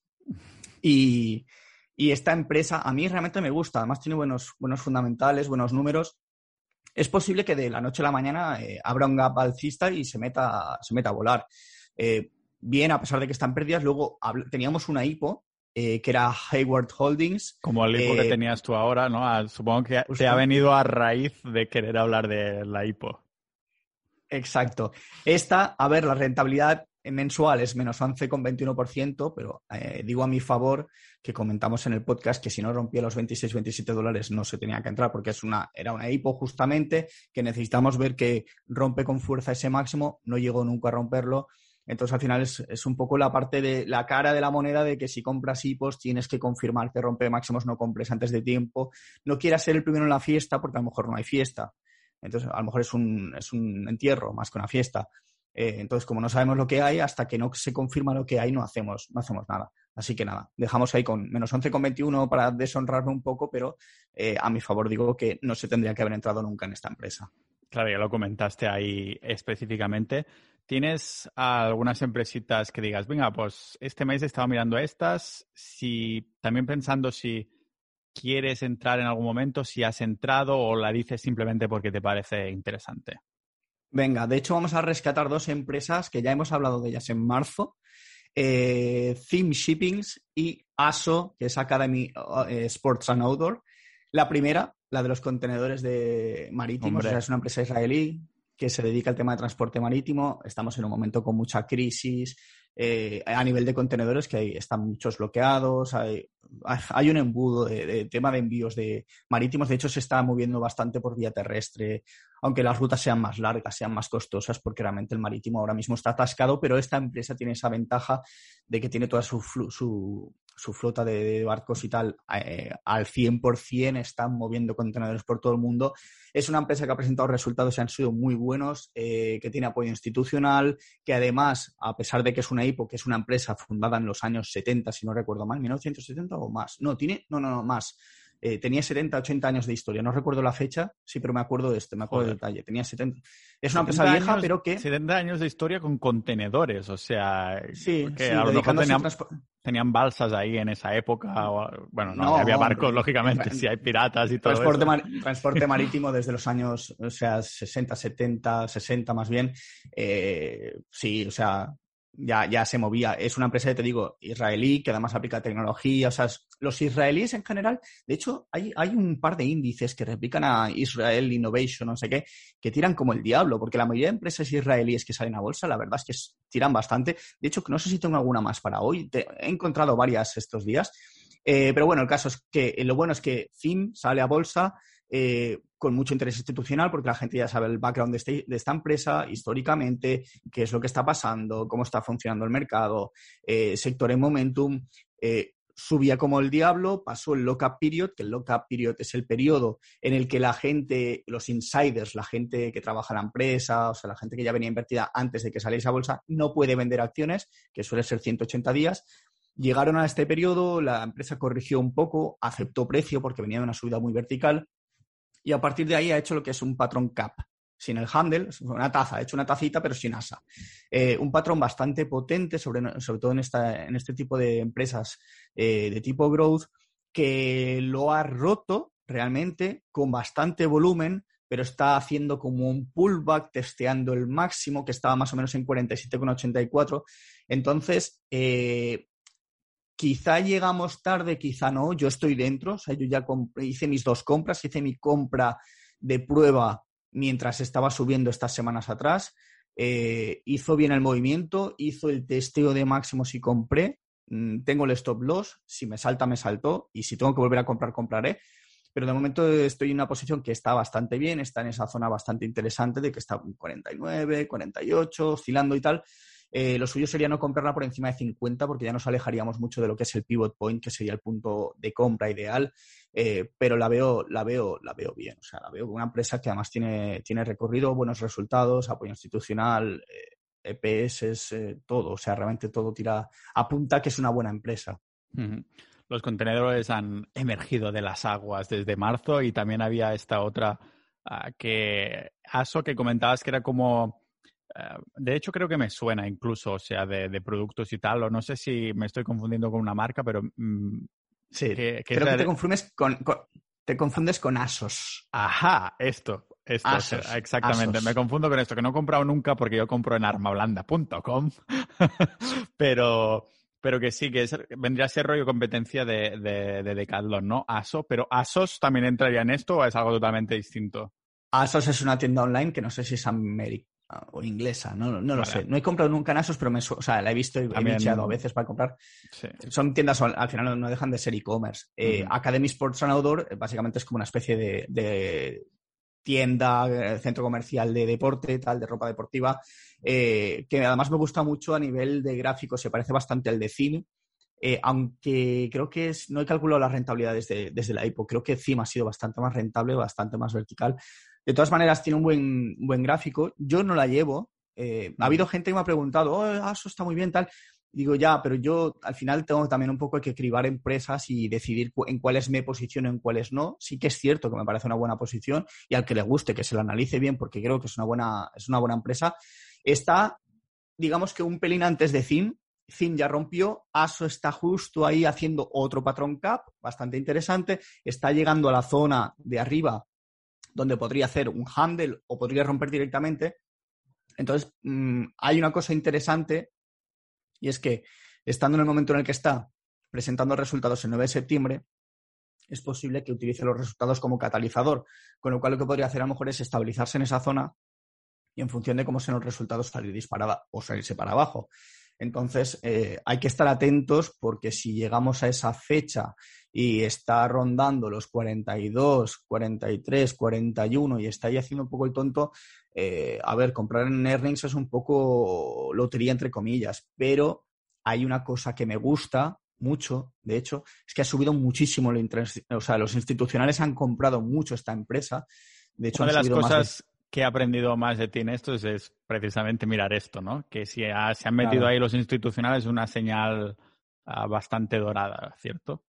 [SPEAKER 1] Y, esta empresa a mí realmente me gusta, además tiene buenos, buenos fundamentales, buenos números. Es posible que de la noche a la mañana eh, abra un gap alcista y se meta, se meta a volar. Eh, bien, a pesar de que están perdidas. Luego teníamos una IPO, eh, que era Hayward Holdings.
[SPEAKER 2] Como el IPO que eh, tenías tú ahora, ¿no? Ah, supongo que te ha venido a raíz de querer hablar de la IPO.
[SPEAKER 1] Exacto. Esta, a ver, la rentabilidad mensual es menos 11,21%, pero eh, digo a mi favor que comentamos en el podcast que si no rompía los 26, 27 dólares no se tenía que entrar porque es una, era una IPO justamente que necesitamos ver que rompe con fuerza ese máximo, no llegó nunca a romperlo entonces, al final es, un poco la parte de la cara de la moneda de que si compras hipos tienes que confirmar que rompe máximos, no compres antes de tiempo. No quieras ser el primero en la fiesta porque a lo mejor no hay fiesta. Entonces, a lo mejor es un, es un entierro más que una fiesta. Eh, entonces, como no sabemos lo que hay, hasta que no se confirma lo que hay, no hacemos, no hacemos nada. Así que nada, dejamos ahí con menos 11,21 para deshonrarme un poco, pero eh, a mi favor digo que no se tendría que haber entrado nunca en esta empresa.
[SPEAKER 2] Claro, ya lo comentaste ahí específicamente. ¿Tienes algunas empresitas que digas, venga, pues este mes he estado mirando estas, si también pensando si quieres entrar en algún momento, si has entrado o la dices simplemente porque te parece interesante?
[SPEAKER 1] Venga, de hecho vamos a rescatar dos empresas que ya hemos hablado de ellas en marzo, eh, Theme Shippings y ASO, que es Academy eh, Sports and Outdoor. La primera, la de los contenedores de marítimos, es una empresa israelí que se dedica al tema de transporte marítimo. Estamos en un momento con mucha crisis eh, a nivel de contenedores, que están muchos bloqueados, hay, un embudo de, tema de envíos de marítimos. De hecho, se está moviendo bastante por vía terrestre, aunque las rutas sean más largas, sean más costosas, porque realmente el marítimo ahora mismo está atascado, pero esta empresa tiene esa ventaja de que tiene toda su, su, su flota de, barcos y tal eh, al 100%, están moviendo contenedores por todo el mundo. Es una empresa que ha presentado resultados y han sido muy buenos, eh, que tiene apoyo institucional, que además, a pesar de que es una IPO, que es una empresa fundada en los años 70, si no recuerdo mal, 1970 o más. No, tiene, no, no, no, más. Eh, tenía 70, 80 años de historia. No recuerdo la fecha, sí, pero me acuerdo de este, me acuerdo del detalle. Tenía 70. Es una empresa vieja, pero que.
[SPEAKER 2] 70 años de historia con contenedores, o sea.
[SPEAKER 1] Sí,
[SPEAKER 2] que a lo mejor tenían, balsas ahí en esa época. bueno, no, había barcos, lógicamente, si hay piratas y todo.
[SPEAKER 1] Transporte, transporte marítimo desde los años, o sea, 60, 70, 60 más bien. Eh, sí, o sea, ya, ya se movía. Es una empresa, te digo, israelí, que además aplica tecnología. O sea, los israelíes en general, de hecho, hay, hay un par de índices que replican a Israel Innovation, no sé qué, que tiran como el diablo, porque la mayoría de empresas israelíes que salen a bolsa, la verdad es que tiran bastante. De hecho, no sé si tengo alguna más para hoy. he encontrado varias estos días. Eh, pero bueno, el caso es que lo bueno es que FIM sale a bolsa eh, con mucho interés institucional, porque la gente ya sabe el background de, este, esta empresa históricamente, qué es lo que está pasando, cómo está funcionando el mercado, eh, sector en momentum. Eh, subía como el diablo, pasó el lock-up period, que el lock-up period es el periodo en el que la gente, los insiders, la gente que trabaja en la empresa, o sea, la gente que ya venía invertida antes de que saliese a bolsa, no puede vender acciones, que suele ser 180 días. Llegaron a este periodo, la empresa corrigió un poco, aceptó precio porque venía de una subida muy vertical, y a partir de ahí ha hecho lo que es un patrón cap, sin el handle, una taza, ha hecho una tacita pero sin asa. Eh, un patrón bastante potente, sobre, sobre todo en, esta, en este tipo de empresas eh, de tipo growth, que lo ha roto realmente con bastante volumen, pero está haciendo como un pullback, testeando el máximo, que estaba más o menos en 47,84. Entonces, eh, Quizá llegamos tarde, quizá no. Yo estoy dentro. O sea, yo ya hice mis dos compras. Hice mi compra de prueba mientras estaba subiendo estas semanas atrás. Eh, hizo bien el movimiento, hizo el testeo de máximos y compré. Mm, tengo el stop loss. Si me salta, me saltó. Y si tengo que volver a comprar, compraré. Pero de momento estoy en una posición que está bastante bien, está en esa zona bastante interesante de que está en 49, 48, oscilando y tal. Eh, lo suyo sería no comprarla por encima de 50 porque ya nos alejaríamos mucho de lo que es el pivot point, que sería el punto de compra ideal. Eh, pero la veo, la veo, la veo bien. O sea, la veo una empresa que además tiene, tiene recorrido, buenos resultados, apoyo institucional, EPS, eh, e todo. O sea, realmente todo tira, apunta que es una buena empresa.
[SPEAKER 2] Los contenedores han emergido de las aguas desde marzo y también había esta otra ah, que ASO que comentabas que era como eh, de hecho, creo que me suena incluso, o sea, de, productos y tal, o no sé si me estoy confundiendo con una marca, pero... Mm,
[SPEAKER 1] sí, creo que te confundes con, te confundes con Asos.
[SPEAKER 2] Ajá, esto, esto, exactamente. Me confundo con esto, que no he comprado nunca porque yo compro en armablanda.com, pero, pero que sí, que vendría a ser rollo competencia de, de, de Decathlon, ¿no? ASO, pero ASOS también entraría en esto o es algo totalmente distinto?
[SPEAKER 1] ASOS es una tienda online que no sé si es América o inglesa, no, no lo sé. No he comprado nunca Asos, pero me, o sea, la he visto y he echado a veces para comprar. Son tiendas, al final no dejan de ser e-commerce. Eh, Academy Sports and Outdoor eh, básicamente es como una especie de, tienda, eh, centro comercial de deporte, tal, de ropa deportiva, que además me gusta mucho a nivel de gráfico, se parece bastante al de cine. aunque creo que es, no he calculado las rentabilidades desde la IPO, creo que CIM ha sido bastante más rentable, bastante más vertical. De todas maneras, tiene un buen, buen gráfico. Yo no la llevo. Eh, ha habido gente que me ha preguntado, oh, eso está muy bien, tal. Digo, ya, pero yo al final tengo también un poco que cribar empresas y decidir en cuáles me posiciono, en cuáles no. Sí que es cierto que me parece una buena posición y al que le guste que se la analice bien porque creo que es una buena, es una buena empresa. Está digamos que un pelín antes de ZIM. ZIM ya rompió, ASO está justo ahí haciendo otro patrón cap, bastante interesante, está llegando a la zona de arriba donde podría hacer un handle o podría romper directamente. Entonces, mm, hay una cosa interesante y es que estando en el momento en el que está presentando resultados el 9 de septiembre, es posible que utilice los resultados como catalizador, con lo cual lo que podría hacer a lo mejor es estabilizarse en esa zona y en función de cómo sean los resultados salir disparada o salirse para abajo. Entonces, eh, hay que estar atentos porque si llegamos a esa fecha y está rondando los 42, 43, 41 y está ahí haciendo un poco el tonto, eh, a ver, comprar en earnings es un poco lotería entre comillas, pero hay una cosa que me gusta mucho, de hecho, es que ha subido muchísimo, o sea, los institucionales han comprado mucho esta empresa. De hecho,
[SPEAKER 2] una de las cosas que he aprendido más de ti en esto es, precisamente mirar esto, ¿no? Que si se han metido ahí los institucionales es una señal ah, bastante dorada, ¿cierto?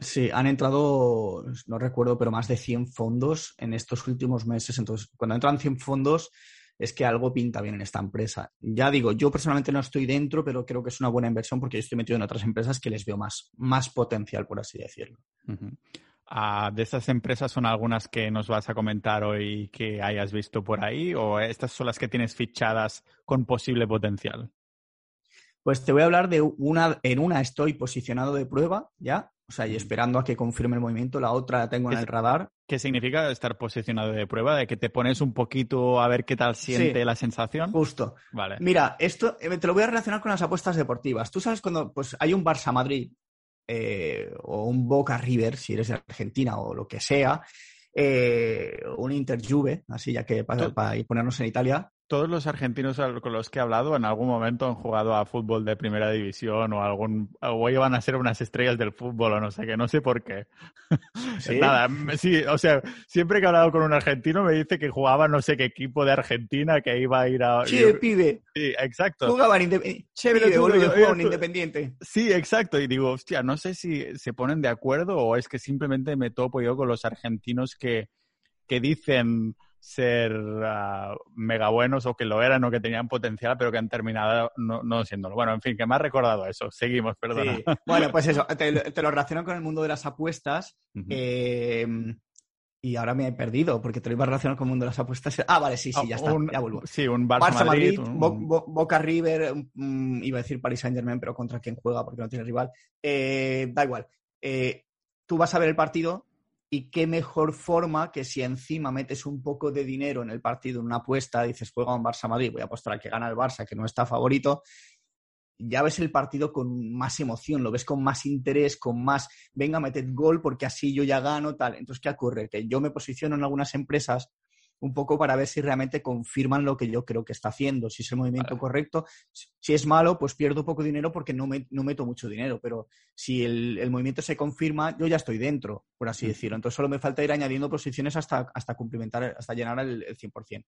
[SPEAKER 1] sí, han entrado, no recuerdo, pero más de 100 fondos en estos últimos meses. Entonces, cuando entran 100 fondos, es que algo pinta bien en esta empresa. Ya digo, yo personalmente no estoy dentro, pero creo que es una buena inversión porque yo estoy metido en otras empresas que les veo más, más potencial, por así decirlo.
[SPEAKER 2] Ah, ¿De estas empresas son algunas que nos vas a comentar hoy que hayas visto por ahí o estas son las que tienes fichadas con posible potencial?
[SPEAKER 1] Pues te voy a hablar de una, en una estoy posicionado de prueba, ¿ya? O sea, y esperando a que confirme el movimiento, la otra la tengo en el radar.
[SPEAKER 2] ¿Qué significa estar posicionado de prueba? ¿De que te pones un poquito a ver qué tal siente la sensación?
[SPEAKER 1] Justo. Vale. Mira, esto eh, te lo voy a relacionar con las apuestas deportivas. Tú sabes cuando pues, hay un Barça Madrid eh, o un Boca River, si eres de Argentina o lo que sea, eh, un Inter Juve, así ya que para, para ponernos en Italia,
[SPEAKER 2] todos los argentinos con los que he hablado en algún momento han jugado a fútbol de primera división o algún o iban a ser unas estrellas del fútbol o no sé qué, no sé por qué. Nada, sí, o sea, siempre que he hablado con un argentino me dice que jugaba no sé qué equipo de Argentina que iba a ir a
[SPEAKER 1] Sí, pibe.
[SPEAKER 2] Sí, exacto.
[SPEAKER 1] Jugaban independiente. independiente.
[SPEAKER 2] Sí, exacto, y digo, hostia, no sé si se ponen de acuerdo o es que simplemente me topo yo con los argentinos que que dicen ser uh, mega buenos o que lo eran o que tenían potencial, pero que han terminado no, no siéndolo. Bueno, en fin, que me ha recordado eso. Seguimos, perdona.
[SPEAKER 1] Bueno, pues eso, te, lo relaciono con el mundo de las apuestas. Em, y ahora me he perdido porque te lo iba a relacionar con el mundo de las apuestas. Ah, vale, sí, sí, ya está, ya vuelvo.
[SPEAKER 2] Sí, un Barça, Madrid,
[SPEAKER 1] Boca River, iba a decir Paris Saint Germain, pero contra quién juega porque no tiene rival. Eh, da igual. Eh, tú vas a ver el partido y qué mejor forma que si encima metes un poco de dinero en el partido, en una apuesta, dices, juega un Barça-Madrid, voy a apostar que gana el Barça, que no está favorito, ya ves el partido con más emoción, lo ves con más interés, con más, venga, meted gol porque así yo ya gano, tal. Entonces, ¿qué ocurre? Que yo me posiciono en algunas empresas un poco para ver si realmente confirman lo que yo creo que está haciendo, si es el movimiento correcto. Si es malo, pues pierdo poco dinero porque no, me, no meto mucho dinero, pero si el, movimiento se confirma, yo ya estoy dentro, por así decirlo. Entonces solo me falta ir añadiendo posiciones hasta, hasta cumplimentar, hasta llenar el, el 100%.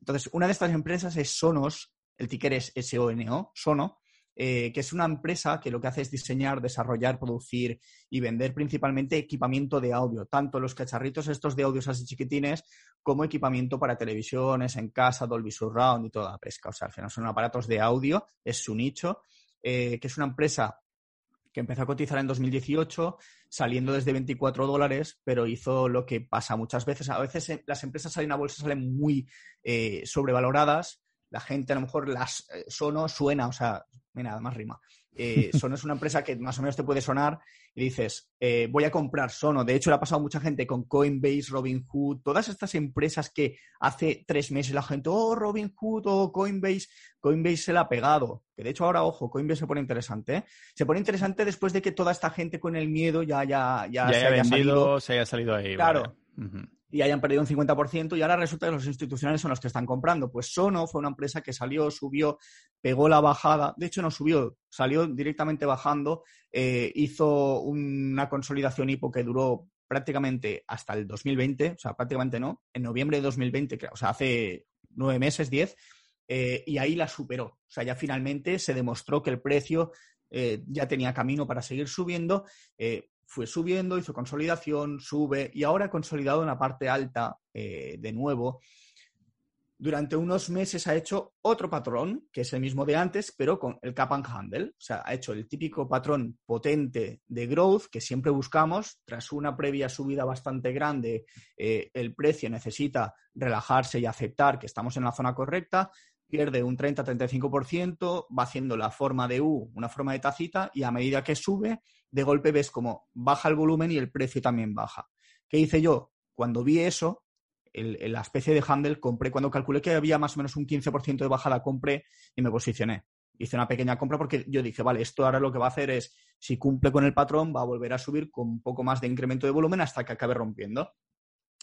[SPEAKER 1] Entonces, una de estas empresas es Sonos, el ticker es SONO, Sono, eh, que es una empresa que lo que hace es diseñar, desarrollar, producir y vender principalmente equipamiento de audio, tanto los cacharritos estos de audios así chiquitines como equipamiento para televisiones, en casa, Dolby Surround y toda la pesca. O sea, al final son aparatos de audio, es su nicho, eh, que es una empresa que empezó a cotizar en 2018, saliendo desde 24 dólares, pero hizo lo que pasa muchas veces. A veces eh, las empresas salen a bolsa salen muy sobrevaloradas. La gente a lo mejor las sono, suena, o sea, mira, más rima. Eh, Sono es una empresa que más o menos te puede sonar y dices, eh, voy a comprar Sono. De hecho, le ha pasado a mucha gente con Coinbase, Robinhood, todas estas empresas que hace tres meses la gente, oh, Robinhood o oh, Coinbase, Coinbase se la ha pegado. Que de hecho ahora, ojo, Coinbase se pone interesante. ¿eh? Se pone interesante después de que toda esta gente con el miedo ya, ya,
[SPEAKER 2] ya, se haya salido. se haya salido ahí.
[SPEAKER 1] Claro y hayan perdido un 50% y ahora resulta que los institucionales son los que están comprando. Pues Sono fue una empresa que salió, subió, pegó la bajada, de hecho no subió, salió directamente bajando, eh, hizo una consolidación hipo que duró prácticamente hasta el 2020, o sea, prácticamente no, en noviembre de 2020, o sea, hace nueve meses, diez, eh, y ahí la superó. O sea, ya finalmente se demostró que el precio eh, ya tenía camino para seguir subiendo fue subiendo, hizo consolidación, sube y ahora ha consolidado en la parte alta eh, de nuevo. durante unos meses ha hecho otro patrón, que es el mismo de antes, pero con el cap and handle. O sea, ha hecho el típico patrón potente de growth que siempre buscamos. Tras una previa subida bastante grande, eh, el precio necesita relajarse y aceptar que estamos en la zona correcta. Pierde un 30-35%, va haciendo la forma de U, una forma de tacita, y a medida que sube, de golpe ves como baja el volumen y el precio también baja. ¿Qué hice yo? Cuando vi eso, la especie de handle, compré, cuando calculé que había más o menos un 15% de bajada, compré y me posicioné. Hice una pequeña compra porque yo dije, vale, esto ahora lo que va a hacer es, si cumple con el patrón, va a volver a subir con un poco más de incremento de volumen hasta que acabe rompiendo.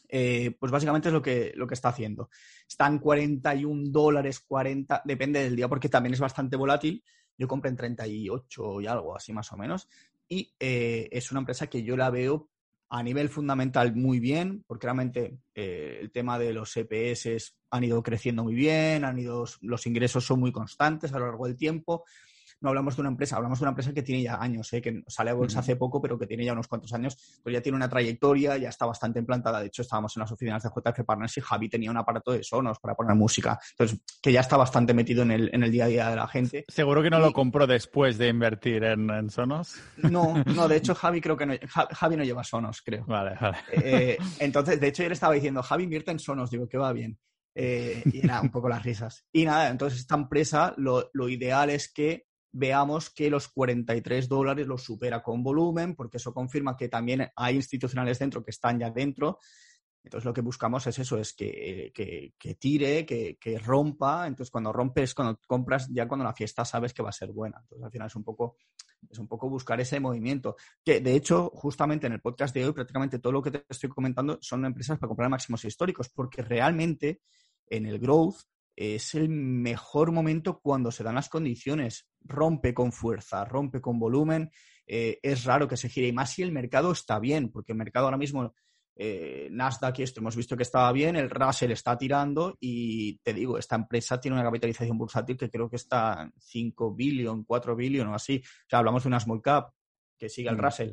[SPEAKER 1] Eh, pues básicamente es lo que, lo que está haciendo. Están 41 dólares, 40, depende del día porque también es bastante volátil. Yo compré en 38 y algo, así más o menos. Y eh, es una empresa que yo la veo a nivel fundamental muy bien, porque realmente eh, el tema de los EPS han ido creciendo muy bien, han ido, los ingresos son muy constantes a lo largo del tiempo no hablamos de una empresa, hablamos de una empresa que tiene ya años, ¿eh? que sale a bolsa hace poco, pero que tiene ya unos cuantos años, pero ya tiene una trayectoria, ya está bastante implantada. De hecho, estábamos en las oficinas de JF Partners y Javi tenía un aparato de sonos para poner música. Entonces, que ya está bastante metido en el, en el día a día de la gente.
[SPEAKER 2] ¿Seguro que no lo compró después de invertir en, sonos?
[SPEAKER 1] No, no, de hecho, Javi creo que no, Javi no lleva sonos, creo.
[SPEAKER 2] Vale, vale.
[SPEAKER 1] Eh, entonces, de hecho, él estaba diciendo, Javi invierte en sonos, digo, que va bien. Eh, y nada, un poco las risas. Y nada, entonces esta empresa lo, lo ideal es que veamos que los 43 dólares los supera con volumen, porque eso confirma que también hay institucionales dentro que están ya dentro. Entonces lo que buscamos es eso, es que, tire, que, rompa. Entonces cuando rompes, cuando compras, ya cuando la fiesta sabes que va a ser buena. Entonces al final es un poco, es un poco buscar ese movimiento. Que de hecho, justamente en el podcast de hoy, prácticamente todo lo que te estoy comentando son empresas para comprar máximos históricos, porque realmente en el growth es el mejor momento cuando se dan las condiciones. Rompe con fuerza, rompe con volumen. Eh, es raro que se gire y más si el mercado está bien, porque el mercado ahora mismo, eh, Nasdaq y esto hemos visto que estaba bien, el Russell está tirando y te digo, esta empresa tiene una capitalización bursátil que creo que está 5 billion, 4 billion o así. O sea, hablamos de una small cap que sigue el mm. Russell.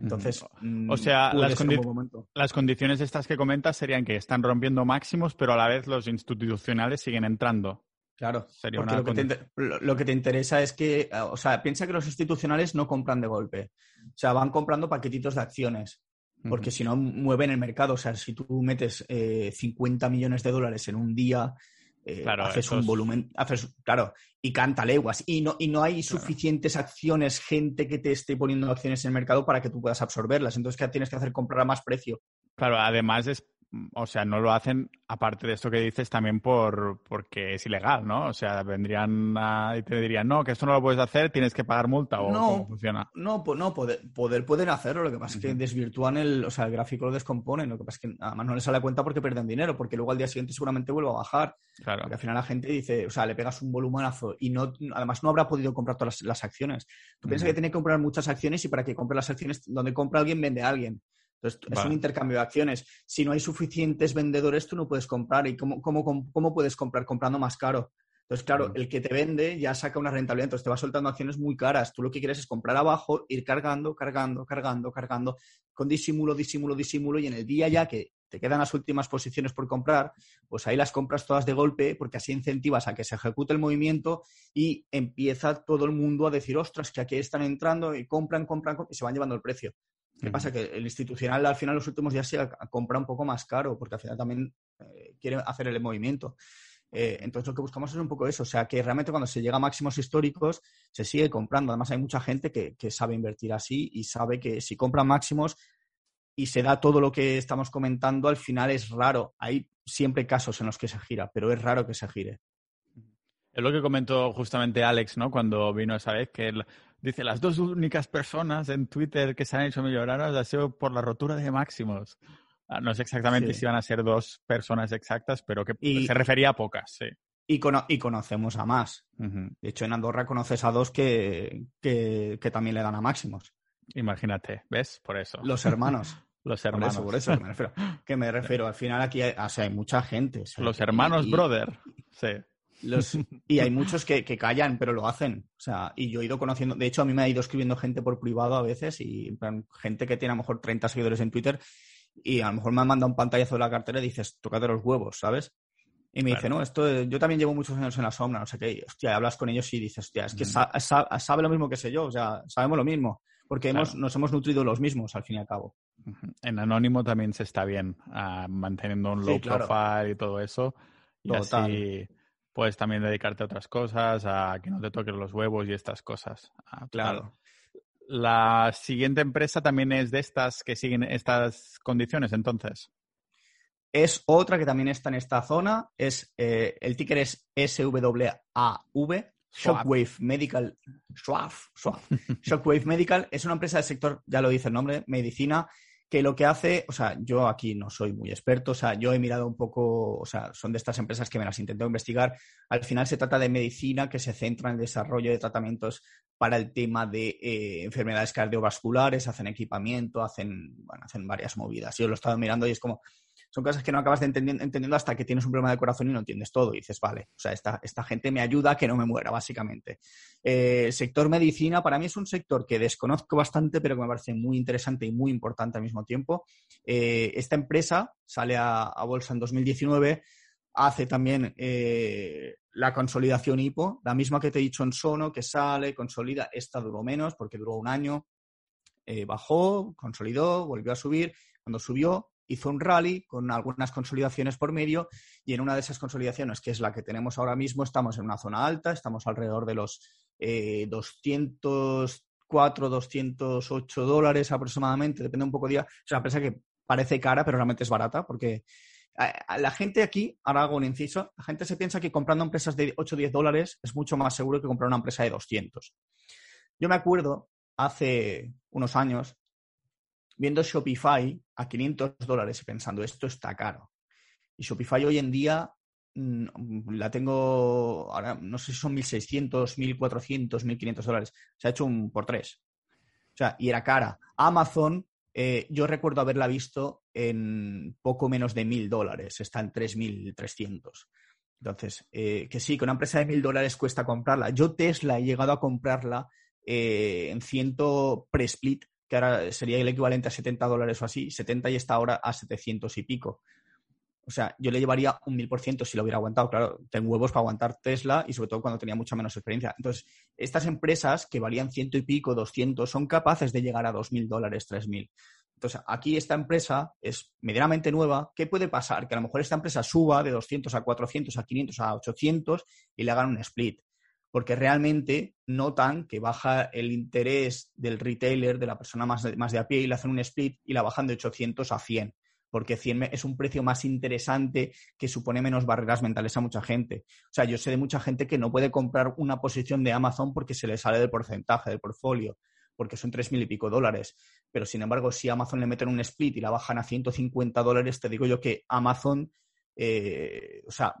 [SPEAKER 1] Entonces,
[SPEAKER 2] o mm, sea, las, condiciones estas que comentas serían que están rompiendo máximos, pero a la vez los institucionales siguen entrando.
[SPEAKER 1] Claro, Sería porque lo, que te, interesa es que, o sea, piensa que los institucionales no compran de golpe. O sea, van comprando paquetitos de acciones, porque si no mueven el mercado. O sea, si tú metes 50 eh, millones de dólares en un día, eh, claro, haces un volumen, haces, claro, y canta leguas. Y no, y no hay suficientes acciones, gente que te esté poniendo acciones en el mercado para que tú puedas absorberlas. Entonces, ¿qué tienes que hacer? Comprar a más precio.
[SPEAKER 2] Claro, además es o sea, no lo hacen, aparte de esto que dices, también por porque es ilegal, ¿no? O sea, vendrían y te dirían, no, que esto no lo puedes hacer, tienes que pagar multa o cómo funciona.
[SPEAKER 1] No, no poder, poder pueden hacerlo, lo que pasa es que desvirtúan el, o sea, el gráfico lo descomponen, lo que pasa es que además no les sale a cuenta porque pierden dinero, porque luego al día siguiente seguramente vuelve a bajar. Claro. Porque al final la gente dice, o sea, le pegas un volumanazo y no, además no habrá podido comprar todas las, acciones. Tú piensas que tiene que comprar muchas acciones y para que compre las acciones, donde compra alguien, vende a alguien. Entonces, es un intercambio de acciones. Si no hay suficientes vendedores, tú no puedes comprar. ¿Y cómo, cómo, puedes comprar? Comprando más caro. Entonces, claro, el que te vende ya saca una rentabilidad, entonces te va soltando acciones muy caras. Tú lo que quieres es comprar abajo, ir cargando, cargando, cargando, cargando, con disimulo, disimulo, disimulo, y en el día ya que te quedan las últimas posiciones por comprar, pues ahí las compras todas de golpe, porque así incentivas a que se ejecute el movimiento y empieza todo el mundo a decir, ostras, que aquí están entrando y compran, compran, compran y se van llevando el precio. ¿Qué pasa? Que el institucional al final los últimos días se compra un poco más caro porque al final también eh, quiere hacer el movimiento. Eh, entonces lo que buscamos es un poco eso, o sea que realmente cuando se llega a máximos históricos se sigue comprando. Además hay mucha gente que, sabe invertir así y sabe que si compra máximos y se da todo lo que estamos comentando, al final es raro. Hay siempre casos en los que se gira, pero es raro que se gire.
[SPEAKER 2] Es lo que comentó justamente Alex, ¿no? Cuando vino esa vez, que dice, las dos únicas personas en Twitter que se han hecho millonarias ha sido por la rotura de máximos. Ah, no sé exactamente si van a ser dos personas exactas, pero que se refería a pocas, sí.
[SPEAKER 1] Y, y conocemos a más. De hecho, en Andorra conoces a dos que, que, también le dan a máximos.
[SPEAKER 2] Imagínate, ¿ves? Por eso.
[SPEAKER 1] Los hermanos.
[SPEAKER 2] Los hermanos.
[SPEAKER 1] Por eso, por eso me refiero. Que me refiero. Al final aquí hay, hay mucha gente.
[SPEAKER 2] Los hermanos brother. Sí.
[SPEAKER 1] Y hay muchos que, callan, pero lo hacen. O sea, y yo he ido conociendo, de hecho, a mí me ha ido escribiendo gente por privado a veces, y gente que tiene a lo mejor 30 seguidores en Twitter, y a lo mejor me han mandado un pantallazo de la cartera y dices, tócate los huevos, ¿sabes? Y me dice, no, esto yo también llevo muchos años en la sombra, no sé qué. hostia, hablas con ellos y dices, hostia, es que sabe lo mismo que sé yo, o sea, sabemos lo mismo, porque hemos, nos hemos nutrido los mismos al fin y al cabo.
[SPEAKER 2] En anónimo también se está bien, ah, manteniendo un low profile y todo eso. Y así puedes también dedicarte a otras cosas, a que no te toquen los huevos y estas cosas. Ah,
[SPEAKER 1] claro.
[SPEAKER 2] La siguiente empresa también es de estas que siguen estas condiciones, entonces.
[SPEAKER 1] Es otra que también está en esta zona. Es, eh, el ticker es SWAV, Shockwave Medical. Shockwave Medical es una empresa del sector, ya lo dice el nombre, medicina, que lo que hace, o sea, yo aquí no soy muy experto, o sea, yo he mirado un poco, o sea, son de estas empresas que me las intento investigar. Al final se trata de medicina que se centra en el desarrollo de tratamientos para el tema de eh, enfermedades cardiovasculares, hacen equipamiento, hacen, bueno, hacen varias movidas. Yo lo he estado mirando y es como, son cosas que no acabas de entendiendo hasta que tienes un problema de corazón y no entiendes todo. Y dices, vale, o sea, esta, esta gente me ayuda a que no me muera, básicamente. Eh, el sector medicina para mí es un sector que desconozco bastante, pero que me parece muy interesante y muy importante al mismo tiempo. Eh, esta empresa sale a, bolsa en 2019 hace también eh, la consolidación IPO, la misma que te he dicho en Sono, que sale, consolida, esta duró menos porque duró un año, bajó, consolidó, volvió a subir, cuando subió hizo un rally con algunas consolidaciones por medio y en una de esas consolidaciones, que es la que tenemos ahora mismo, estamos en una zona alta, estamos alrededor de los eh, 204, 208 dólares aproximadamente, depende un poco de día. Es una empresa que parece cara, pero realmente es barata porque la gente aquí, ahora hago un inciso, la gente se piensa que comprando empresas de 8 o 10 dólares es mucho más seguro que comprar una empresa de 200. Yo me acuerdo hace unos años viendo Shopify a 500 dólares y pensando, esto está caro. Y Shopify hoy en día mm, la tengo, ahora no sé si son 1.600, 1.400, 1.500 dólares. Se ha hecho un por tres. O sea, y era cara. Amazon, eh, yo recuerdo haberla visto en poco menos de 1.000 dólares. Está en 3.300. Entonces, eh, que sí, que una empresa de 1.000 dólares cuesta comprarla. Yo Tesla he llegado a comprarla eh, en ciento pre-split que ahora sería el equivalente a 70 dólares o así, 70 y está ahora a 700 y pico. O sea, yo le llevaría un mil por ciento si lo hubiera aguantado. Claro, tengo huevos para aguantar Tesla y sobre todo cuando tenía mucha menos experiencia. Entonces, estas empresas que valían ciento y pico, 200, son capaces de llegar a dos mil dólares, tres mil. Entonces, aquí esta empresa es medianamente nueva. ¿Qué puede pasar? Que a lo mejor esta empresa suba de 200 a 400, a 500, a 800 y le hagan un split porque realmente notan que baja el interés del retailer, de la persona más de, más de a pie, y le hacen un split y la bajan de 800 a 100, porque 100 es un precio más interesante que supone menos barreras mentales a mucha gente. O sea, yo sé de mucha gente que no puede comprar una posición de Amazon porque se le sale del porcentaje del portfolio, porque son tres mil y pico dólares. Pero sin embargo, si Amazon le meten un split y la bajan a 150 dólares, te digo yo que Amazon eh, o sea,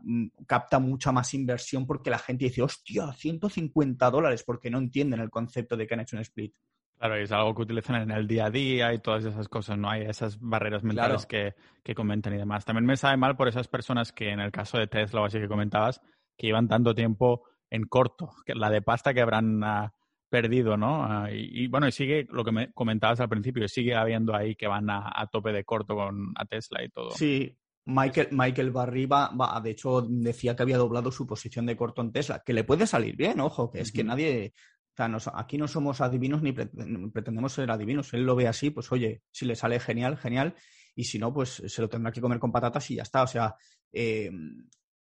[SPEAKER 1] capta mucha más inversión porque la gente dice, hostia, 150 dólares, porque no entienden el concepto de que han hecho un split.
[SPEAKER 2] Claro, es algo que utilizan en el día a día y todas esas cosas, no hay esas barreras mentales que, que, comentan y demás. También me sabe mal por esas personas que en el caso de Tesla o así que comentabas, que llevan tanto tiempo en corto, que la de pasta que habrán ah, perdido, ¿no? Ah, y, bueno, y sigue lo que me comentabas al principio, sigue habiendo ahí que van a, a tope de corto con a Tesla y todo.
[SPEAKER 1] Sí, Michael, Michael Barry va, de hecho, decía que había doblado su posición de corto en Tesla, que le puede salir bien, ojo, que es que nadie, o sea, aquí no somos adivinos ni pretendemos ser adivinos. Él lo ve así, pues oye, si le sale genial, genial, y si no, pues se lo tendrá que comer con patatas y ya está. O sea, eh,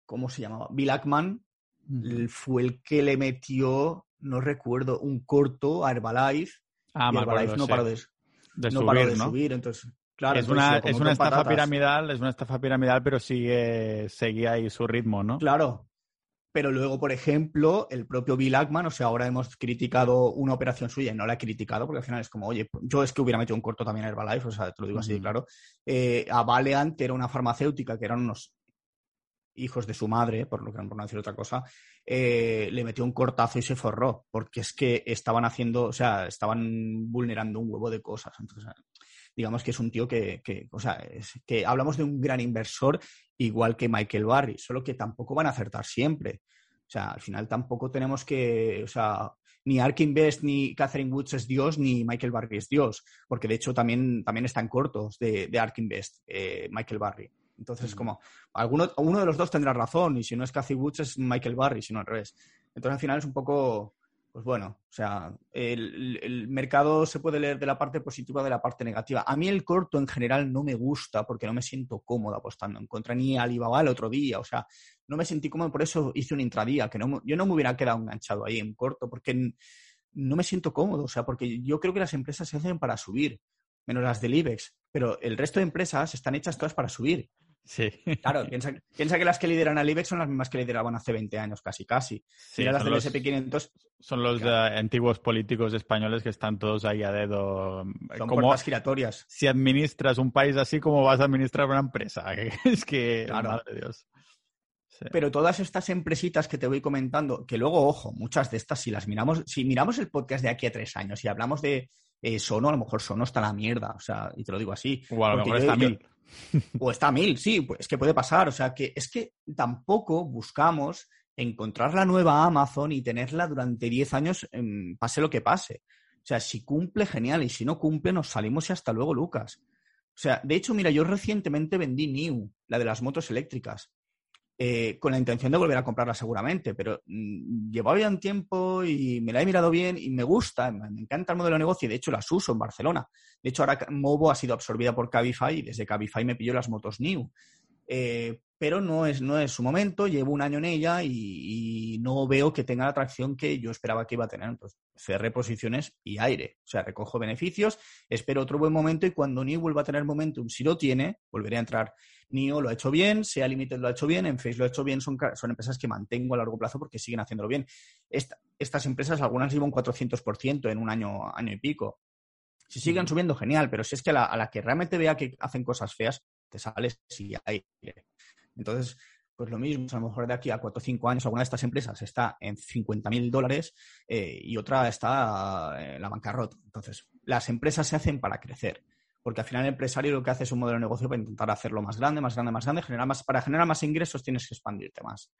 [SPEAKER 1] ¿cómo se llamaba? Bill Ackman fue el que le metió, no recuerdo, un corto a Herbalife.
[SPEAKER 2] Ah, y Herbalife
[SPEAKER 1] no paró de,
[SPEAKER 2] no
[SPEAKER 1] paró de subir, entonces
[SPEAKER 2] es una, es una estafa piramidal, es una estafa piramidal, pero sigue, seguía ahí su ritmo, ¿no?
[SPEAKER 1] Claro. Pero luego, por ejemplo, el propio Bill Ackman, o sea, ahora hemos criticado una operación suya y no la he criticado porque al final es como, oye, yo es que hubiera metido un corto también a Herbalife, o sea, te lo digo así, claro. Eh, a Valeant, que era una farmacéutica, que eran unos hijos de su madre, por lo que por no decir otra cosa, eh, le metió un cortazo y se forró, porque es que estaban haciendo, o sea, estaban vulnerando un huevo de cosas. Entonces, digamos que es un tío que, o sea, que hablamos de un gran inversor igual que Michael Barry, solo que tampoco van a acertar siempre. O sea, al final tampoco tenemos que, o sea, ni Ark Invest ni Catherine Woods es Dios, ni Michael Barry es Dios, porque de hecho también, también están cortos de, de Ark Invest, eh, Michael Barry. Entonces, como, alguno, uno de los dos tendrá razón, y si no es Cathy Woods es Michael Barry, si no al revés. Entonces, al final es un poco, pues bueno, o sea, el, mercado se puede leer de la parte positiva de la parte negativa. A mí el corto en general no me gusta porque no me siento cómodo apostando en contra ni Alibaba el otro día, o sea, no me sentí cómodo, por eso hice un intradía, que no, yo no me hubiera quedado enganchado ahí en corto porque no me siento cómodo, o sea, porque yo creo que las empresas se hacen para subir, menos las del IBEX, pero el resto de empresas están hechas todas para subir.
[SPEAKER 2] Sí.
[SPEAKER 1] Claro, piensa, que las que lideran al IBEX son las mismas que lideraban hace 20 años, casi, casi.
[SPEAKER 2] Sí, las del SP500. Son los antiguos políticos españoles que están todos ahí a dedo.
[SPEAKER 1] Son como giratorias.
[SPEAKER 2] Si administras un país así, ¿cómo vas a administrar una empresa? es que, madre Dios.
[SPEAKER 1] Pero todas estas empresitas que te voy comentando, que luego, ojo, muchas de estas, si las miramos, si miramos el podcast de aquí a tres años y hablamos de eh, Sono, a lo mejor Sono está la mierda, o sea, y te lo digo así.
[SPEAKER 2] O a lo mejor está mil.
[SPEAKER 1] o está mil, sí, pues es que puede pasar, o sea, que es que tampoco buscamos encontrar la nueva Amazon y tenerla durante 10 años, pase lo que pase. O sea, si cumple, genial, y si no cumple, nos salimos y hasta luego, Lucas. O sea, de hecho, mira, yo recientemente vendí New, la de las motos eléctricas. Eh, con la intención de volver a comprarla seguramente, pero mm, llevaba ya un tiempo y me la he mirado bien y me gusta, me encanta el modelo de negocio y de hecho las uso en Barcelona. De hecho, ahora Movo ha sido absorbida por Cabify y desde Cabify me pilló las motos New. Eh, pero no es, no es su momento, llevo un año en ella y, no veo que tenga la atracción que yo esperaba que iba a tener. Entonces, cerré posiciones y aire. O sea, recojo beneficios, espero otro buen momento y cuando NIO vuelva a tener momentum, si lo tiene, volveré a entrar. NIO lo ha hecho bien, SEA Limited lo ha hecho bien, Enphase lo ha hecho bien, son, son empresas que mantengo a largo plazo porque siguen haciéndolo bien. estas empresas, algunas llevan un 400% en un año, año y pico. Si siguen subiendo, genial, pero si es que a la, a la que realmente vea que hacen cosas feas, te sales si hay entonces, pues lo mismo, a lo mejor de aquí a cuatro o cinco años alguna de estas empresas está en 50 mil dólares eh, y otra está en la bancarrota. Entonces, las empresas se hacen para crecer, porque al final el empresario lo que hace es un modelo de negocio para intentar hacerlo más grande, más grande, más grande, generar más, para generar más ingresos tienes que expandirte más.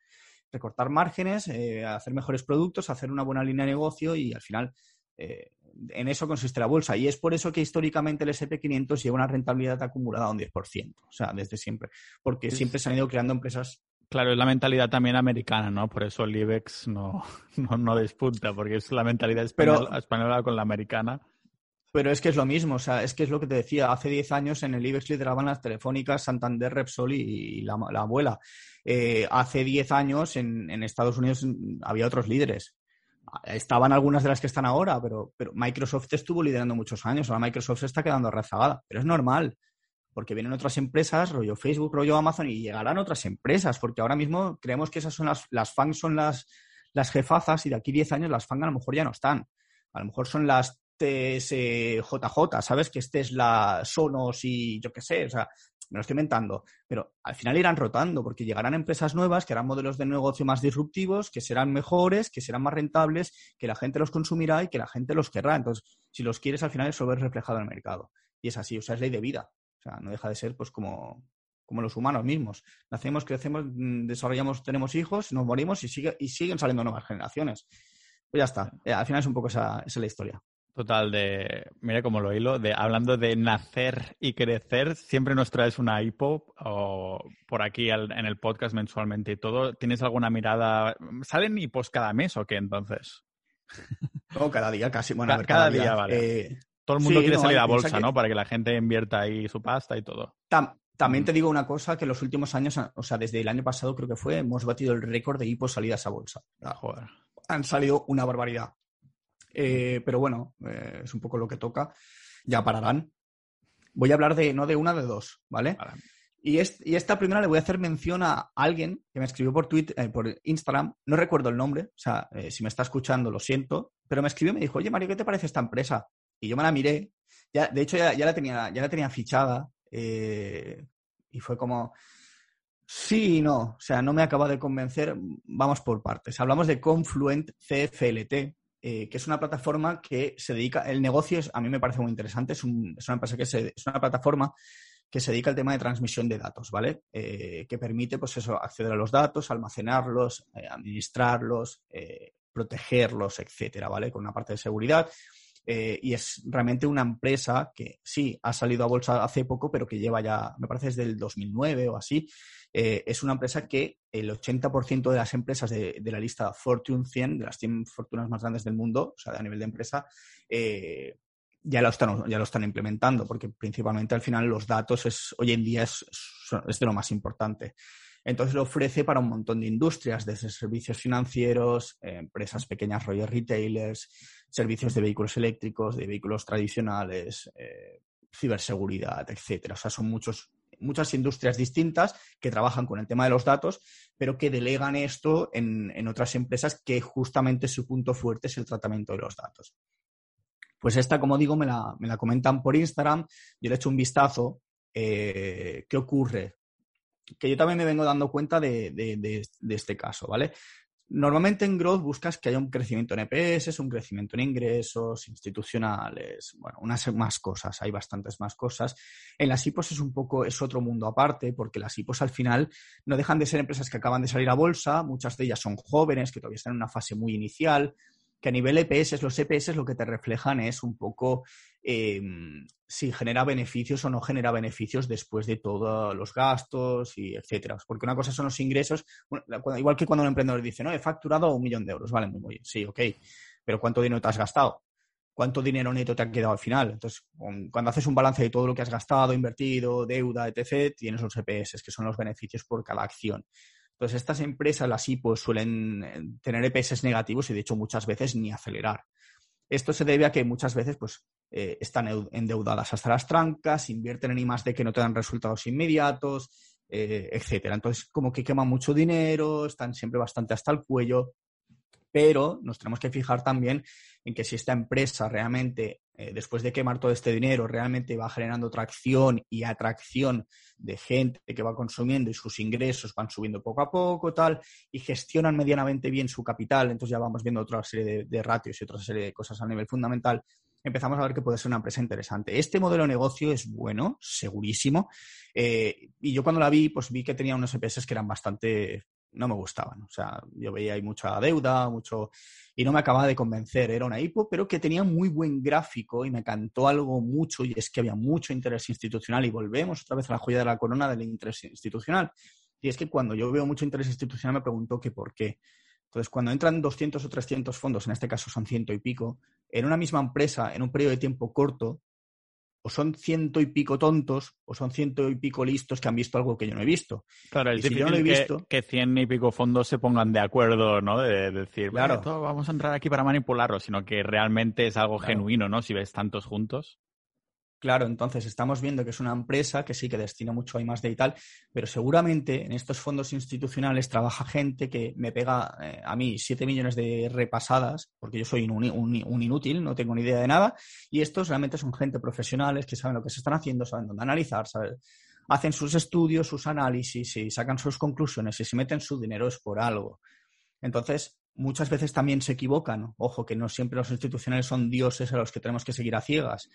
[SPEAKER 1] Recortar márgenes, eh, hacer mejores productos, hacer una buena línea de negocio y al final eh, en eso consiste la bolsa. Y es por eso que históricamente el SP500 lleva una rentabilidad acumulada a un 10%, o sea, desde siempre. Porque siempre se han ido creando empresas.
[SPEAKER 2] Claro, es la mentalidad también americana, ¿no? Por eso el IBEX no, no, despunta, porque es la mentalidad española, con la americana.
[SPEAKER 1] Pero es que es lo mismo, o sea, es que es lo que te decía, hace 10 años en el IBEX lideraban las telefónicas Santander, Repsol y, la, abuela. Eh, hace 10 años en, en, Estados Unidos había otros líderes estaban algunas de las que están ahora, pero, pero Microsoft estuvo liderando muchos años, ahora Microsoft se está quedando rezagada, pero es normal, porque vienen otras empresas, rollo Facebook, rollo Amazon, y llegarán otras empresas, porque ahora mismo creemos que esas son las, las FANG son las, las jefazas y de aquí 10 años las FANG a lo mejor ya no están. A lo mejor son las TSJJ, ¿sabes? Que este es la Sonos y yo qué sé, o sea, me lo estoy inventando, pero al final irán rotando porque llegarán empresas nuevas que harán modelos de negocio más disruptivos, que serán mejores, que serán más rentables, que la gente los consumirá y que la gente los querrá. Entonces, si los quieres, al final eso ver reflejado en el mercado. Y es así, o sea, es ley de vida. O sea, no deja de ser pues como, como los humanos mismos. Nacemos, crecemos, mm, desarrollamos, tenemos hijos, nos morimos y, sigue, y siguen saliendo nuevas generaciones. Pues ya está. Eh, al final es un poco esa, esa la historia.
[SPEAKER 2] Total, de, mira cómo lo hilo, de hablando de nacer y crecer, siempre nos traes una hipo o por aquí en el podcast mensualmente y todo. ¿Tienes alguna mirada? ¿Salen hipos cada mes o qué entonces?
[SPEAKER 1] No, cada día casi. Bueno,
[SPEAKER 2] cada, día, vale. Eh, todo el mundo quiere salir a bolsa, ¿no? Para que la gente invierta ahí su pasta y todo.
[SPEAKER 1] también te digo una cosa, que en los últimos años, o sea, desde el año pasado creo que fue, hemos batido el récord de hipos salidas a bolsa.
[SPEAKER 2] Ah, joder.
[SPEAKER 1] Han salido una barbaridad. Eh, pero bueno, eh, es un poco lo que toca. Ya pararán. Voy a hablar de, no de una, de dos, ¿vale? Y, y, esta primera le voy a hacer mención a alguien que me escribió por Twitter, eh, por Instagram, no recuerdo el nombre, o sea, si me está escuchando, lo siento, pero me escribió y me dijo, oye Mario, ¿qué te parece esta empresa? Y yo me la miré, ya, de hecho ya, la, tenía, ya la tenía fichada y fue como, sí y no, o sea, no me acaba de convencer, vamos por partes. Hablamos de Confluent CFLT, eh, que es una plataforma que se dedica, el negocio es, a mí me parece muy interesante, es, una empresa que se, es una plataforma que se dedica al tema de transmisión de datos, ¿vale? Eh, que permite, pues eso, acceder a los datos, almacenarlos, eh, administrarlos, protegerlos, etcétera, ¿vale? Con una parte de seguridad. y es realmente una empresa que sí ha salido a bolsa hace poco, pero que lleva ya, me parece desde el 2009 o así. Eh, es una empresa que el 80% de las empresas de, la lista Fortune 100, de las 100 fortunas más grandes del mundo, o sea, a nivel de empresa, eh, ya lo, están, ya lo están implementando, porque principalmente al final los datos es, hoy en día es, es de lo más importante. Entonces lo ofrece para un montón de industrias, desde servicios financieros, empresas pequeñas, rollos retailers, servicios de vehículos eléctricos, de vehículos tradicionales, eh, ciberseguridad, etcétera. O sea, son muchos, muchas industrias distintas que trabajan con el tema de los datos, pero que delegan esto en, otras empresas que justamente su punto fuerte es el tratamiento de los datos. Pues esta, como digo, me la, me la comentan por Instagram, yo le echo un vistazo. Eh, ¿Qué ocurre? que yo también me vengo dando cuenta de, este caso, ¿vale? Normalmente en Growth buscas que haya un crecimiento en EPS, un crecimiento en ingresos institucionales, bueno, unas más cosas, hay bastantes más cosas. En las IPOs es un poco, es otro mundo aparte, porque las IPOs al final no dejan de ser empresas que acaban de salir a bolsa, muchas de ellas son jóvenes, que todavía están en una fase muy inicial, que a nivel EPS, los EPS lo que te reflejan es un poco em, si genera beneficios o no genera beneficios después de todos los gastos y etcétera. Porque una cosa son los ingresos, igual que cuando un emprendedor dice, no, he facturado un millón de euros, vale, muy bien, sí, ok, pero ¿cuánto dinero te has gastado? ¿Cuánto dinero neto te ha quedado al final? Entonces, cuando haces un balance de todo lo que has gastado, invertido, deuda, etc., tienes los EPS, que son los beneficios por cada acción. Entonces, estas empresas, las IPOs, suelen eh, tener EPS negativos y, de hecho, muchas veces ni acelerar. Esto se debe a que muchas veces pues, eh, están endeudadas hasta las trancas, invierten en I de que no te dan resultados inmediatos, eh, etcétera. Entonces, como que queman mucho dinero, están siempre bastante hasta el cuello pero nos tenemos que fijar también en que si esta empresa realmente, eh, después de quemar todo este dinero, realmente va generando tracción y atracción de gente que va consumiendo y sus ingresos van subiendo poco a poco, tal, y gestionan medianamente bien su capital, entonces ya vamos viendo otra serie de, ratios y otra serie de cosas a nivel fundamental, empezamos a ver que puede ser una empresa interesante. Este modelo de negocio es bueno, segurísimo, eh, y yo cuando la vi, pues vi que tenía unos EPS que eran bastante no me gustaban. O sea, yo veía ahí mucha deuda, mucho. y no me acababa de convencer. Era una hipo, pero que tenía muy buen gráfico y me cantó algo mucho, y es que había mucho interés institucional. Y volvemos otra vez a la joya de la corona del interés institucional. Y es que cuando yo veo mucho interés institucional me pregunto que por qué. Entonces, cuando entran 200 o 300 fondos, en este caso son ciento y pico, en una misma empresa, en un periodo de tiempo corto, o son ciento y pico tontos o son ciento y pico listos que han visto algo que yo no he visto.
[SPEAKER 2] Claro, es difícil he visto... que, cien y pico fondos se pongan de acuerdo, ¿no? De, decir, claro, vamos a entrar aquí para manipularlo, sino que realmente es algo genuino, ¿no? Si ves tantos juntos.
[SPEAKER 1] Claro, entonces estamos viendo que es una empresa que sí que destina mucho a más y tal, pero seguramente en estos fondos institucionales trabaja gente que me pega eh, a mí 7 millones de repasadas, porque yo soy un, inútil, no tengo ni idea de nada, y estos realmente son gente profesionales que saben lo que se están haciendo, saben dónde analizar, hacen sus estudios, sus análisis y sacan sus conclusiones y si meten su dinero es por algo. Entonces, muchas veces también se equivocan. Ojo, que no siempre los institucionales son dioses a los que tenemos que seguir a ciegas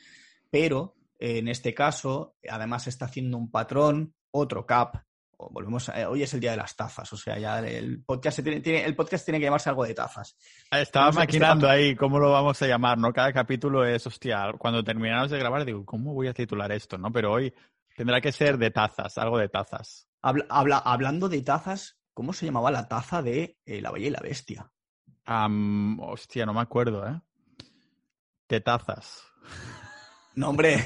[SPEAKER 1] pero eh, en este caso, además se está haciendo un patrón, otro cap. Volvemos hoy es el día de las tazas, o sea, ya el podcast, tiene, el podcast tiene que llamarse algo de tazas.
[SPEAKER 2] Estaba maquinando ahí cómo lo vamos a llamar, ¿no? Cada capítulo es, hostia, cuando terminamos de grabar digo, ¿cómo voy a titular esto, no? Pero hoy tendrá que ser de tazas, algo de tazas.
[SPEAKER 1] Habla, hablando de tazas, ¿cómo se llamaba la taza de eh, La Bella y la Bestia?
[SPEAKER 2] hostia, no me acuerdo, ¿eh? De tazas.
[SPEAKER 1] No, hombre.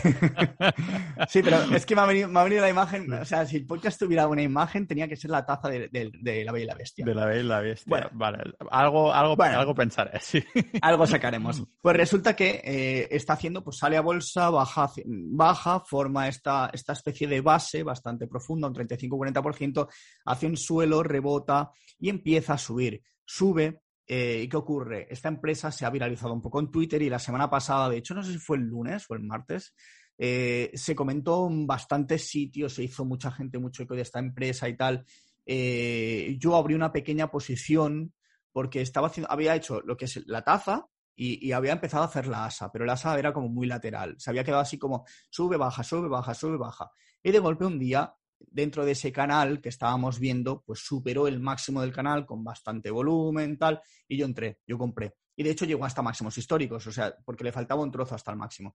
[SPEAKER 1] sí, pero es que me ha, venido, la imagen. O sea, si el podcast tuviera una imagen, tenía que ser la taza de, La Bella y la Bestia.
[SPEAKER 2] De La Bella y la Bestia. Bueno, vale. Algo, algo, algo pensaré, sí.
[SPEAKER 1] Algo sacaremos. Pues resulta que eh, está haciendo, pues sale a bolsa, baja, baja forma esta, esta especie de base bastante profunda, un 35-40%, hace un suelo, rebota y empieza a subir. Sube, eh, ¿Y qué ocurre? Esta empresa se ha viralizado un poco en Twitter y la semana pasada, de hecho, no sé si fue el lunes o el martes, eh, se comentó en bastantes sitios, se hizo mucha gente, mucho eco de esta empresa y tal. Eh, yo abrí una pequeña posición porque estaba haciendo, había hecho lo que es la taza y, había empezado a hacer la asa, pero la asa era como muy lateral. Se había quedado así como sube, baja, sube, baja, sube, baja. Y de golpe un día dentro de ese canal que estábamos viendo, pues superó el máximo del canal con bastante volumen, tal, y yo entré, yo compré. Y de hecho llegó hasta máximos históricos, o sea, porque le faltaba un trozo hasta el máximo.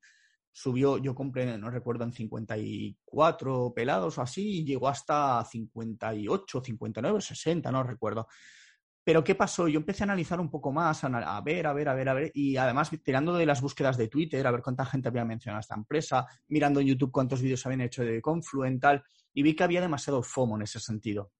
[SPEAKER 1] Subió, yo compré, no recuerdo, en 54 pelados o así, y llegó hasta 58, 59, 60, no recuerdo. Pero ¿qué pasó? Yo empecé a analizar un poco más, a, ver, a ver, a ver, a ver, y además tirando de las búsquedas de Twitter, a ver cuánta gente había mencionado esta empresa, mirando en YouTube cuántos vídeos habían hecho de Confluent, tal, y vi que había demasiado FOMO en ese sentido.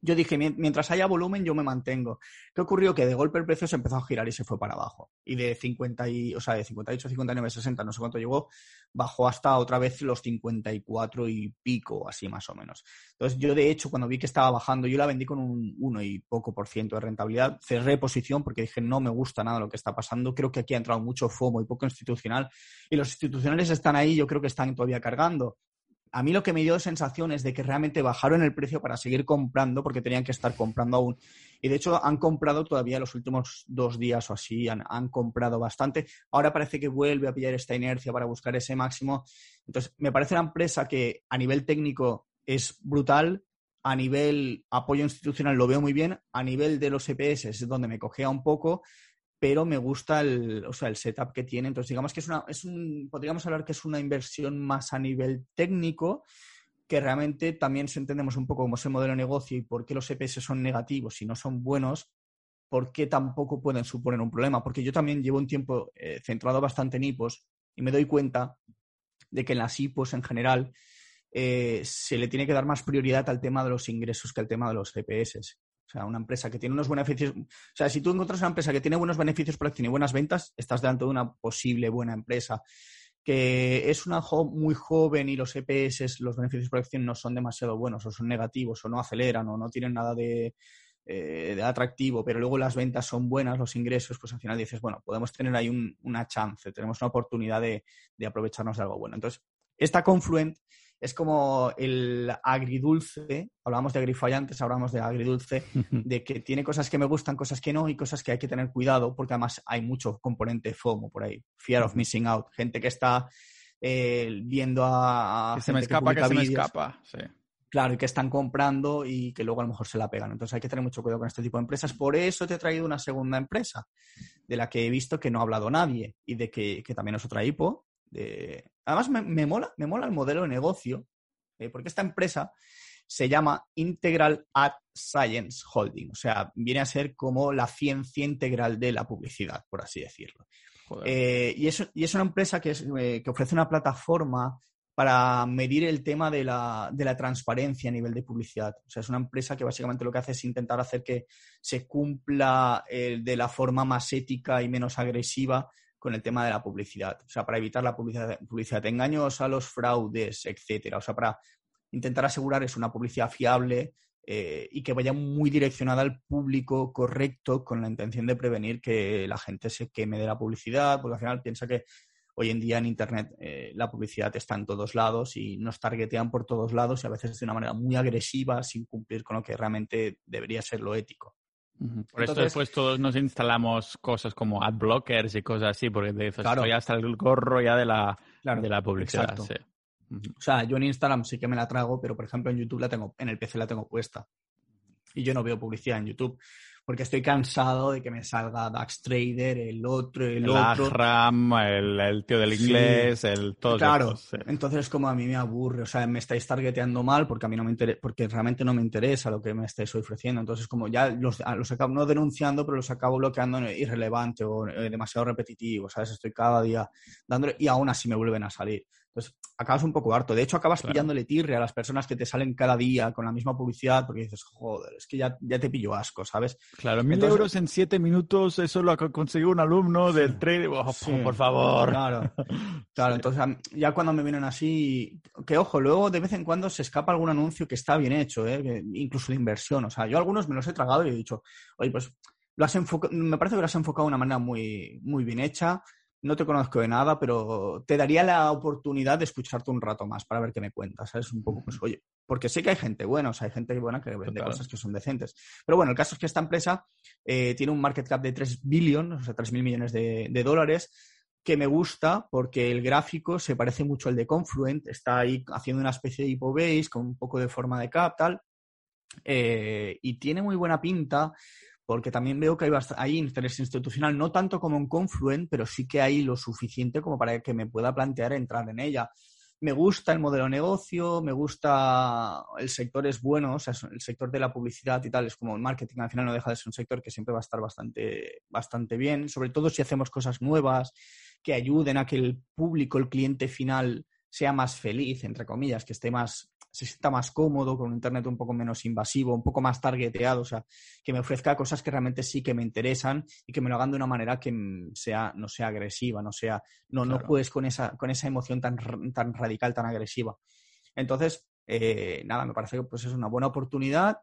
[SPEAKER 1] Yo dije, mientras haya volumen, yo me mantengo. ¿Qué ocurrió? Que de golpe el precio se empezó a girar y se fue para abajo. Y de 50 y, o sea, de 58, 59, 60, no sé cuánto llegó, bajó hasta otra vez los 54 y pico, así más o menos. Entonces, yo de hecho, cuando vi que estaba bajando, yo la vendí con un 1 y poco por ciento de rentabilidad. Cerré posición porque dije, no me gusta nada lo que está pasando. Creo que aquí ha entrado mucho FOMO y poco institucional. Y los institucionales están ahí, yo creo que están todavía cargando a mí lo que me dio sensación es de que realmente bajaron el precio para seguir comprando porque tenían que estar comprando aún. Y de hecho han comprado todavía los últimos dos días o así, han, comprado bastante. Ahora parece que vuelve a pillar esta inercia para buscar ese máximo. Entonces, me parece una empresa que a nivel técnico es brutal, a nivel apoyo institucional lo veo muy bien, a nivel de los EPS es donde me cogea un poco pero me gusta el, o sea, el setup que tiene. Entonces, digamos que es una, es un, podríamos hablar que es una inversión más a nivel técnico, que realmente también entendemos un poco cómo es el modelo de negocio y por qué los EPS son negativos y no son buenos, por qué tampoco pueden suponer un problema. Porque yo también llevo un tiempo eh, centrado bastante en IPOs y me doy cuenta de que en las IPOs en general eh, se le tiene que dar más prioridad al tema de los ingresos que al tema de los EPS. O sea, una empresa que tiene unos beneficios. O sea, si tú encuentras una empresa que tiene buenos beneficios por acción y buenas ventas, estás delante de una posible buena empresa. Que es una muy joven y los EPS, los beneficios por acción, no son demasiado buenos o son negativos o no aceleran o no tienen nada de, eh, atractivo, pero luego las ventas son buenas, los ingresos, pues al final dices, bueno, podemos tener ahí una chance, tenemos una oportunidad de, de aprovecharnos de algo bueno. Entonces, esta Confluent es como el agridulce, hablábamos de agrifay antes, hablamos de agridulce, de que tiene cosas que me gustan, cosas que no y cosas que hay que tener cuidado porque además hay mucho componente FOMO por ahí, fear of missing out, gente que está eh, viendo a...
[SPEAKER 2] Que se me escapa, que, se me escapa, sí.
[SPEAKER 1] Claro, y que están comprando y que luego a lo mejor se la pegan. Entonces hay que tener mucho cuidado con este tipo de empresas. Por eso te he traído una segunda empresa, de la que he visto que no ha hablado nadie y de que, que también es otra hipo, Además, me, mola, me mola el modelo de negocio, eh, porque esta empresa se llama Integral Ad Science Holding, o sea, viene a ser como la ciencia integral de la publicidad, por así decirlo. Eh, y, es, y, es, una empresa que, eh, que, ofrece una plataforma para medir el tema de la, de la, transparencia a nivel de publicidad. O sea, es una empresa que básicamente lo que hace es intentar hacer que se cumpla de la forma más ética y menos agresiva con el tema de la publicidad. O sea, para evitar la publicidad, publicidad engañosa, los fraudes, etcétera. O sea, para intentar asegurar es una publicidad fiable eh, y que vaya muy direccionada al público correcto con la intención de prevenir que la gente se queme de la publicidad, porque al final piensa que hoy en día en Internet eh, la publicidad está en todos lados y nos targetean por todos lados y a veces de una manera muy agresiva sin cumplir con lo que realmente debería ser lo ético.
[SPEAKER 2] Por eso después todos nos instalamos cosas como ad blockers y cosas así, porque eso ya está el gorro ya de la, de la publicidad.
[SPEAKER 1] O sea, yo en Instagram sí que me la trago, pero por ejemplo en YouTube la tengo, en el PC la tengo puesta. Y yo no veo publicidad en YouTube porque estoy cansado de que me salga Dax Trader, el otro, el, otro.
[SPEAKER 2] Ram, el, el, tío del inglés, el todo.
[SPEAKER 1] Claro, entonces como a mí me aburre, o sea, me estáis targeteando mal porque a mí no me interesa, porque realmente no me interesa lo que me estáis ofreciendo. Entonces como ya los, los acabo no denunciando, pero los acabo bloqueando irrelevante o eh, demasiado repetitivo, ¿sabes? Estoy cada día dándole y aún así me vuelven a salir. Entonces, acabas un poco harto. De hecho, acabas pillándole tirre a las personas que te salen cada día con la misma publicidad porque dices, joder, es que ya, ya te pillo asco, ¿sabes?
[SPEAKER 2] Claro, mil euros en siete minutos, eso lo ha conseguido un alumno del trade. Oh, por favor.
[SPEAKER 1] Claro, claro. Entonces, ya cuando me vienen así, que ojo, luego de vez en cuando se escapa algún anuncio que está bien hecho, ¿eh? incluso de inversión. O sea, yo algunos me los he tragado y he dicho, oye, pues lo has me parece que lo has enfocado de una manera muy, muy bien hecha no te conozco de nada, pero te daría la oportunidad de escucharte un rato más para ver qué me cuentas, ¿sabes? Un poco, pues, oye, porque sé que hay gente buena, o sea, hay gente buena que vende cosas que son decentes. Pero bueno, el caso es que esta empresa eh, tiene un market cap de 3 billion, o sea, 3 mil millones de, dólares, que me gusta porque el gráfico se parece mucho al de Confluent, está ahí haciendo una especie de base con un poco de forma de cap, tal, eh, y tiene muy buena pinta porque también veo que hay, interés institucional, no tanto como en Confluent, pero sí que hay lo suficiente como para que me pueda plantear entrar en ella. Me gusta el modelo de negocio, me gusta el sector es bueno, o sea, el sector de la publicidad y tal, es como el marketing, al final no deja de ser un sector que siempre va a estar bastante, bastante bien, sobre todo si hacemos cosas nuevas que ayuden a que el público, el cliente final sea más feliz, entre comillas, que esté más, se sienta más cómodo, con un Internet un poco menos invasivo, un poco más targeteado, o sea, que me ofrezca cosas que realmente sí que me interesan y que me lo hagan de una manera que sea, no sea agresiva, no sea, no, no juegues con esa, con esa emoción tan, tan radical, tan agresiva. Entonces, eh, nada, me parece que pues, es una buena oportunidad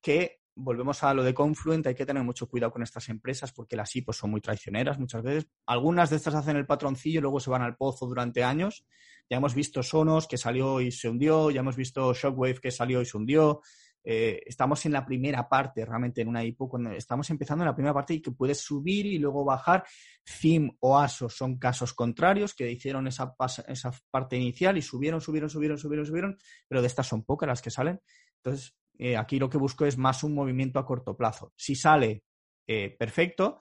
[SPEAKER 1] que volvemos a lo de Confluent, hay que tener mucho cuidado con estas empresas porque las pues, son muy traicioneras muchas veces. Algunas de estas hacen el patroncillo y luego se van al pozo durante años. Ya hemos visto Sonos que salió y se hundió, ya hemos visto Shockwave que salió y se hundió. Eh, estamos en la primera parte, realmente en una época, cuando estamos empezando en la primera parte y que puedes subir y luego bajar. Theme o ASO son casos contrarios que hicieron esa, esa parte inicial y subieron, subieron, subieron, subieron, subieron, pero de estas son pocas las que salen. Entonces, eh, aquí lo que busco es más un movimiento a corto plazo. Si sale, eh, perfecto,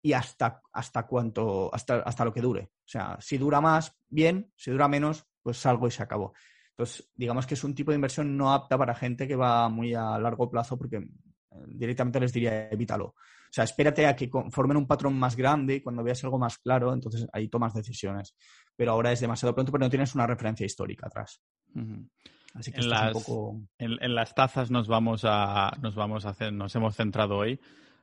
[SPEAKER 1] y hasta, hasta cuánto, hasta, hasta lo que dure. O sea, si dura más, bien, si dura menos, pues salgo y se acabó. Entonces, digamos que es un tipo de inversión no apta para gente que va muy a largo plazo porque eh, directamente les diría evítalo. O sea, espérate a que formen un patrón más grande y cuando veas algo más claro, entonces ahí tomas decisiones. Pero ahora es demasiado pronto, pero no tienes una referencia histórica atrás.
[SPEAKER 2] Así que en las, en, las tazas nos vamos a nos vamos a hacer, nos hemos centrado hoy.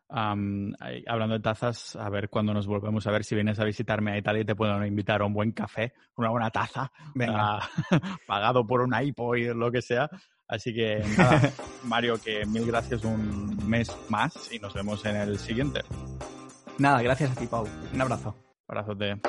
[SPEAKER 2] hablando de tazas, a ver cuando nos volvemos a ver si vienes a visitarme a Italia y te puedo invitar a un buen café, una buena taza, pagado por un iPod y lo que sea. Así que nada, Mario, que mil gracias un mes más y nos vemos en el siguiente.
[SPEAKER 1] Nada, gracias a ti, Pau. Un abrazo.
[SPEAKER 2] Abrazote.